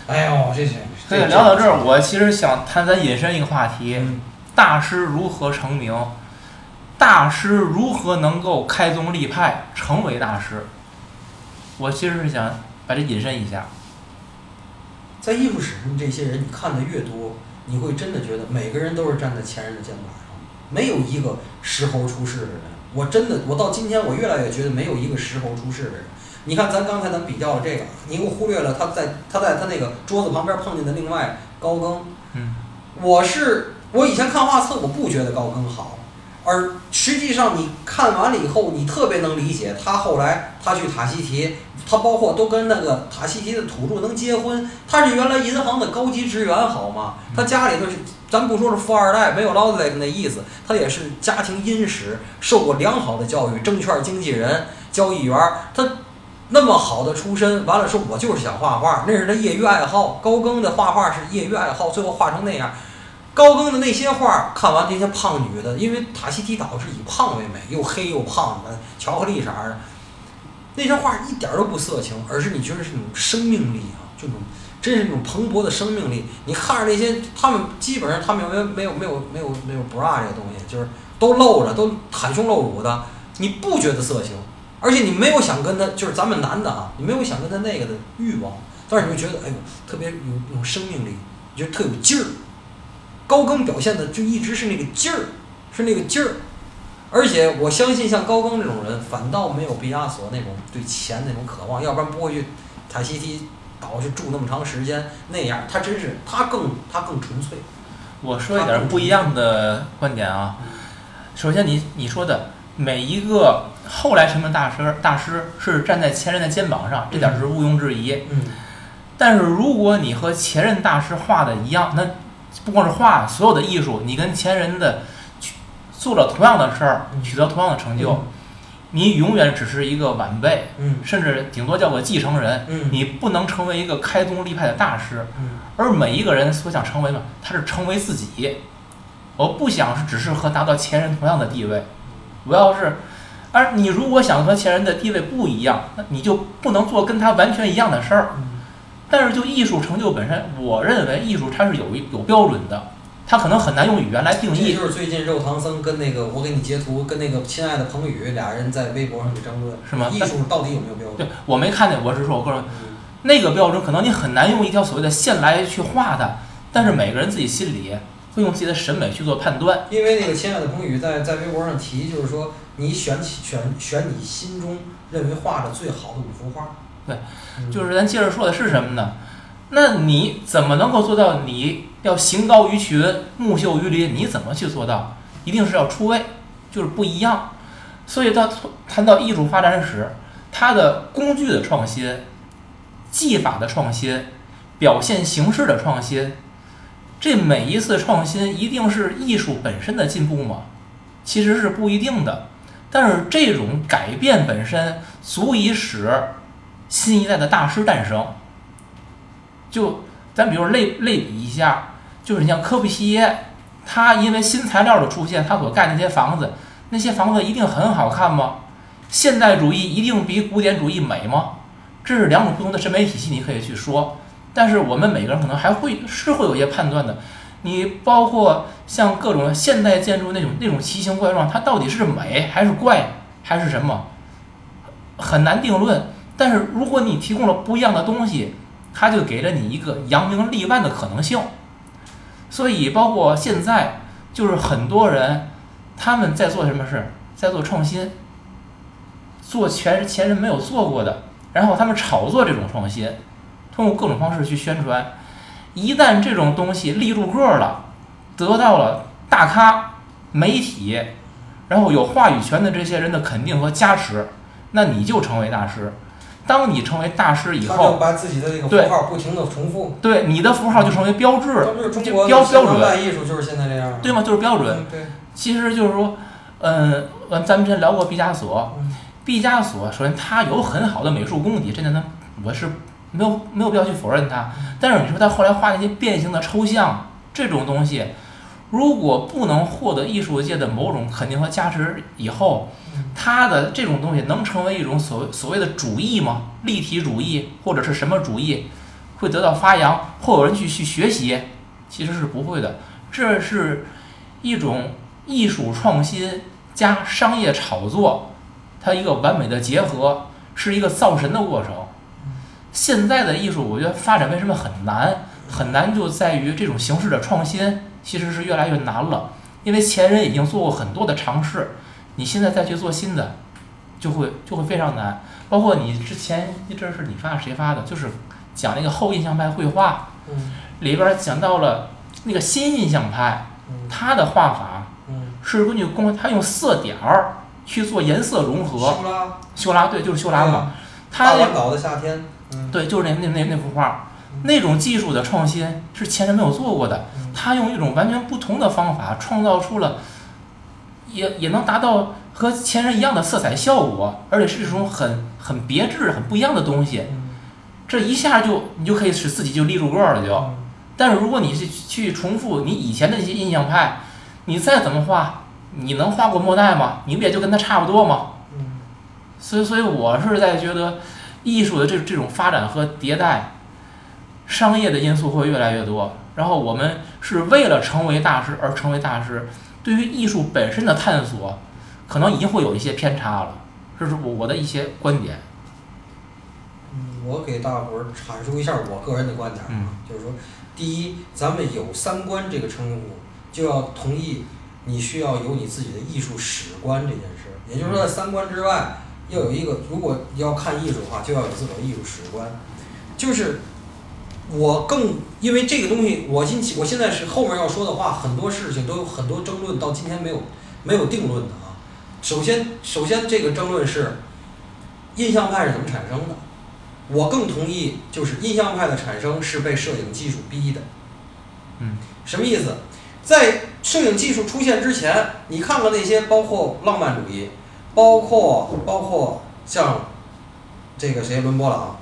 [SPEAKER 2] 哎呦，这些。
[SPEAKER 1] 所以聊到这儿，我其实想谈咱引申一个话题：
[SPEAKER 2] 嗯
[SPEAKER 1] 大师如何成名？大师如何能够开宗立派成为大师？我其实是想把这引申一下。
[SPEAKER 2] 在艺术史上，这些人你看的越多，你会真的觉得每个人都是站在前人的肩膀上，没有一个石猴出世的人。我真的，我到今天我越来越觉得没有一个石猴出世的人。你看，咱刚才咱比较了这个，你给我忽略了他在他在他那个桌子旁边碰见的另外高更。
[SPEAKER 1] 嗯，
[SPEAKER 2] 我是我以前看画册，我不觉得高更好，而实际上你看完了以后，你特别能理解他后来他去塔希提，他包括都跟那个塔希提的土著能结婚，他是原来银行的高级职员，好吗？他家里头是，咱不说是富二代，没有劳德雷克那意思，他也是家庭殷实，受过良好的教育，证券经纪人、交易员，他那么好的出身，完了说我就是想画画，那是他业余爱好。高更的画画是业余爱好，最后画成那样。高更的那些画，看完那些胖女的，因为塔希提岛是以胖为美，又黑又胖的，巧克力色儿的，那些画一点都不色情，而是你觉得是那种生命力啊，就那种真是那种蓬勃的生命力。你看着那些，他们基本上他们没有没有没有没有没有 bra 这个东西，就是都露着，都袒胸露乳的，你不觉得色情，而且你没有想跟他，就是咱们男的啊，你没有想跟他那个的欲望，但是你就觉得哎呦特别有那种生命力，你觉得特有劲儿。高更表现的就一直是那个劲儿，是那个劲儿。而且我相信像高更这种人，反倒没有毕加索那种对钱那种渴望，要不然不会去塔希提岛去住那么长时间。那样他真是他更他更纯粹。
[SPEAKER 1] 我说一点不一样的观点啊。首先你，你说的每一个后来成名大师，大师是站在前人的肩膀上，这点是毋庸置疑。
[SPEAKER 2] 嗯
[SPEAKER 1] 但是如果你和前任大师画的一样，那不光是画，所有的艺术，你跟前人的去做了同样的事儿，
[SPEAKER 2] 嗯
[SPEAKER 1] 取得同样的成就，
[SPEAKER 2] 嗯
[SPEAKER 1] 你永远只是一个晚辈，
[SPEAKER 2] 嗯
[SPEAKER 1] 甚至顶多叫个继承人。
[SPEAKER 2] 嗯
[SPEAKER 1] 你不能成为一个开宗立派的大师。
[SPEAKER 2] 嗯
[SPEAKER 1] 而每一个人所想成为的，他是成为自己。我不想是只是和达到前人同样的地位，我要是，而你如果想和前人的地位不一样，那你就不能做跟他完全一样的事儿。
[SPEAKER 2] 嗯
[SPEAKER 1] 但是就艺术成就本身，我认为艺术它是有一有标准的，它可能很难用语言来定义。
[SPEAKER 2] 这就是最近肉唐僧跟那个我给你截图，跟那个亲爱的彭宇俩人在微博上去争论，
[SPEAKER 1] 是吗
[SPEAKER 2] 艺术到底有没有标准？
[SPEAKER 1] 对我没看见，我是说我个人
[SPEAKER 2] 嗯
[SPEAKER 1] 那个标准，可能你很难用一条所谓的线来去画它，但是每个人自己心里会用自己的审美去做判断。
[SPEAKER 2] 因为那个亲爱的彭宇在在微博上提，就是说你选起选选你心中认为画的最好的五幅画。
[SPEAKER 1] 对
[SPEAKER 2] 嗯，
[SPEAKER 1] 就是咱接着说的是什么呢？那你怎么能够做到你要行高于群，木秀于林？你怎么去做到？一定是要出位，就是不一样。所以到谈到艺术发展史，它的工具的创新、技法的创新、表现形式的创新，这每一次创新一定是艺术本身的进步吗？其实是不一定的。但是这种改变本身足以使新一代的大师诞生。就咱比如类类比一下，就是你像科布西耶，他因为新材料的出现，他所盖那些房子，那些房子一定很好看吗？现代主义一定比古典主义美吗？这是两种不同的审美体系，你可以去说。但是我们每个人可能还会是会有一些判断的。你包括像各种现代建筑那种那种奇形怪状，它到底是美还是怪还是什么，很难定论。但是如果你提供了不一样的东西，它就给了你一个扬名立万的可能性。所以包括现在，就是很多人他们在做什么事，在做创新，做全前人没有做过的，然后他们炒作这种创新，通过各种方式去宣传。一旦这种东西立住个了，得到了大咖、媒体，然后有话语权的这些人的肯定和加持，那你就成为大师。当你成为大师以后，
[SPEAKER 2] 把自己的这个
[SPEAKER 1] 对
[SPEAKER 2] 符号不停的重复。
[SPEAKER 1] 对你的符号就成为标志，
[SPEAKER 2] 就是中国
[SPEAKER 1] 标标准，
[SPEAKER 2] 艺术就是现在这样。
[SPEAKER 1] 对吗？就是标准。
[SPEAKER 2] 嗯对，
[SPEAKER 1] 其实就是说，嗯，呃咱们之前聊过毕加索，
[SPEAKER 2] 嗯
[SPEAKER 1] 毕加索首先他有很好的美术功底，真的呢，我是没有没有必要去否认他。但是你说他后来画那些变形的抽象这种东西，如果不能获得艺术界的某种肯定和加持以后，他的这种东西能成为一种所谓所谓的主义吗？立体主义或者是什么主义会得到发扬，会有人去去学习？其实是不会的。这是一种艺术创新加商业炒作，它一个完美的结合，是一个造神的过程。现在的艺术，我觉得发展为什么很难？很难就在于这种形式的创新其实是越来越难了，因为前人已经做过很多的尝试，你现在再去做新的，就会就会非常难。包括你之前一阵儿是你发谁发的，就是讲那个后印象派绘画
[SPEAKER 2] 嗯
[SPEAKER 1] 里边儿讲到了那个新印象派，
[SPEAKER 2] 嗯
[SPEAKER 1] 他的画法
[SPEAKER 2] 嗯，
[SPEAKER 1] 是根据工，他用色点儿去做颜色融合。
[SPEAKER 2] 修拉，
[SPEAKER 1] 修拉对，就是修拉嘛，他那
[SPEAKER 2] 蓝岛的夏天，嗯，
[SPEAKER 1] 对，就是那那那那幅画，那种技术的创新是前人没有做过的。
[SPEAKER 2] 嗯
[SPEAKER 1] 他用一种完全不同的方法，创造出了，也也能达到和前人一样的色彩效果，而且是一种很很别致、很不一样的东西。
[SPEAKER 2] 嗯
[SPEAKER 1] 这一下就你就可以使自己就立住个儿了就。
[SPEAKER 2] 嗯
[SPEAKER 1] 但是如果你是去重复你以前的那些印象派，你再怎么画，你能画过莫奈吗？你不也就跟他差不多吗？
[SPEAKER 2] 嗯
[SPEAKER 1] 所以，所以我是在觉得，艺术的这这种发展和迭代，商业的因素会越来越多。然后我们是为了成为大师而成为大师，对于艺术本身的探索，可能已经会有一些偏差了。这是我我的一些观点。
[SPEAKER 2] 嗯，我给大伙儿阐述一下我个人的观点啊，
[SPEAKER 1] 嗯
[SPEAKER 2] 就是说，第一，咱们有三观这个称呼，就要同意你需要有你自己的艺术史观这件事。也就是说，在三观之外，要有一个，如果要看艺术的话，就要有自个儿的艺术史观。就是我更因为这个东西，我今起我现在是后面要说的话，很多事情都有很多争论，到今天没有没有定论的啊。首先，首先这个争论是印象派是怎么产生的？我更同意，就是印象派的产生是被摄影技术逼的。
[SPEAKER 1] 嗯，
[SPEAKER 2] 什么意思？在摄影技术出现之前，你看看那些包括浪漫主义，包括包括像这个谁伦勃朗，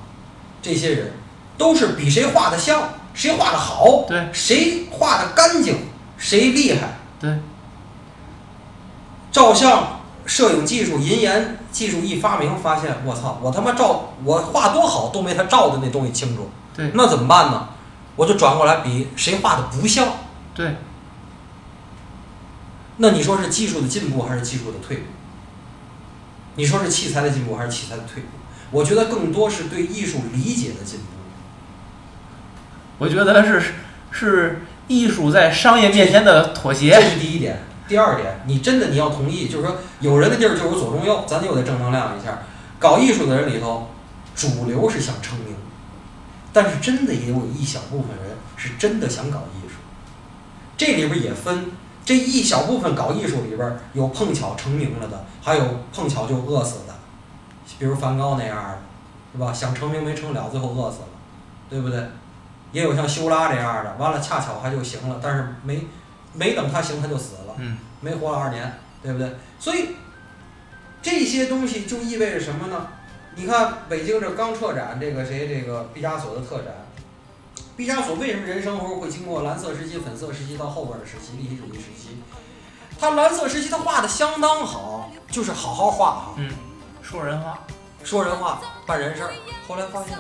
[SPEAKER 2] 这些人都是比谁画的像，谁画的好，
[SPEAKER 1] 对
[SPEAKER 2] 谁画的干净，谁厉害。
[SPEAKER 1] 对，
[SPEAKER 2] 照相摄影技术、银盐技术一发明，发现我操，我他妈照我画多好都没他照的那东西清楚。
[SPEAKER 1] 对
[SPEAKER 2] 那怎么办呢？我就转过来比谁画的不像。
[SPEAKER 1] 对，
[SPEAKER 2] 那你说是技术的进步还是技术的退步？你说是器材的进步还是器材的退步？我觉得更多是对艺术理解的进步。
[SPEAKER 1] 我觉得是是艺术在商业面前的妥协这。
[SPEAKER 2] 是第一点。第二点，你真的你要同意，就是说有人的地儿就有左中右，咱就得正能量一下。搞艺术的人里头，主流是想成名，但是真的也有一小部分人是真的想搞艺术。这里边也分，这一小部分搞艺术里边有碰巧成名了的，还有碰巧就饿死的，比如梵高那样的，是吧？想成名没成了，最后饿死了，对不对？也有像修拉这样的，完了恰巧他就行了，但是没没等他行他就死了。
[SPEAKER 1] 嗯，
[SPEAKER 2] 没活了二年，对不对？所以这些东西就意味着什么呢？你看北京这刚撤展这个谁这个毕加索的特展，毕加索为什么人生会会经过蓝色时期、粉色时期到后边的时期立体主义时期？他蓝色时期他画的相当好，就是好好画哈，
[SPEAKER 1] 嗯，说人话，
[SPEAKER 2] 说人话，办人事儿。后来发现，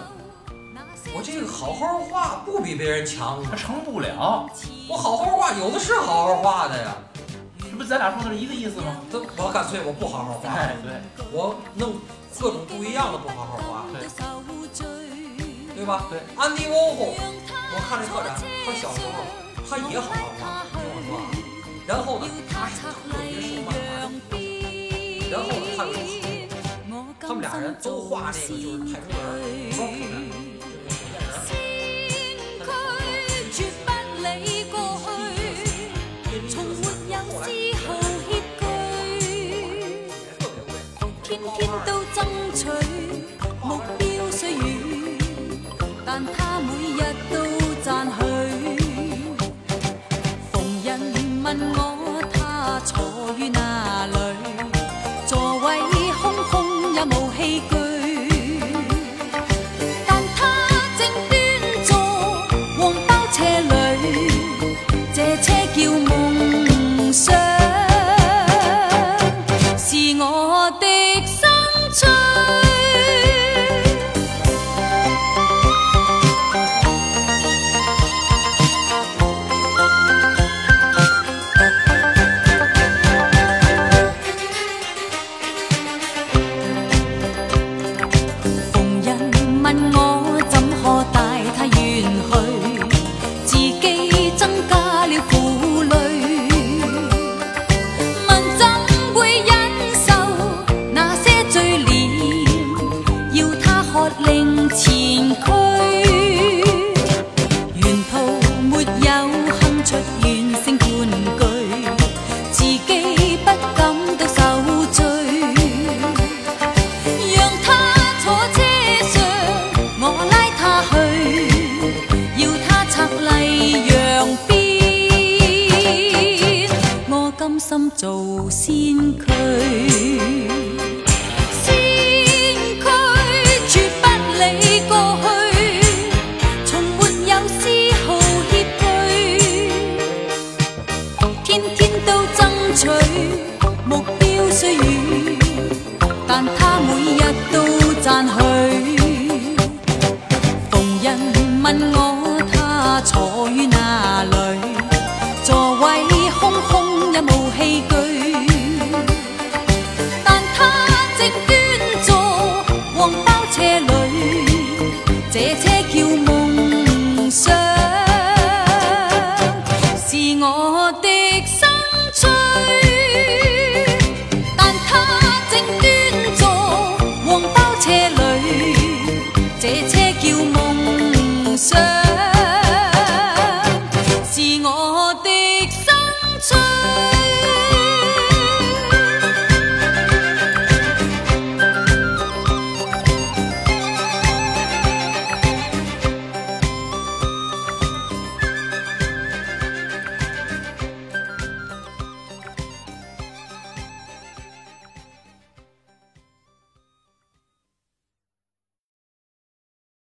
[SPEAKER 2] 我这个好好画不比别人强啊
[SPEAKER 1] 他，成不了。
[SPEAKER 2] 我好好画有的是好好画的呀。
[SPEAKER 1] 这不咱俩说的是一个意思吗？
[SPEAKER 2] 这我干脆我不好好画，
[SPEAKER 1] 哎，对，
[SPEAKER 2] 我弄各种不一样的不好好画，
[SPEAKER 1] 对
[SPEAKER 2] 对吧？
[SPEAKER 1] 对，
[SPEAKER 2] 安迪沃霍，我看这特展，他小时候他也好好画，你听我说啊。然后呢，他是特别受漫画的，然后呢，他有一个他们俩人都画那个就是太空人，不是太空人，
[SPEAKER 4] 也无气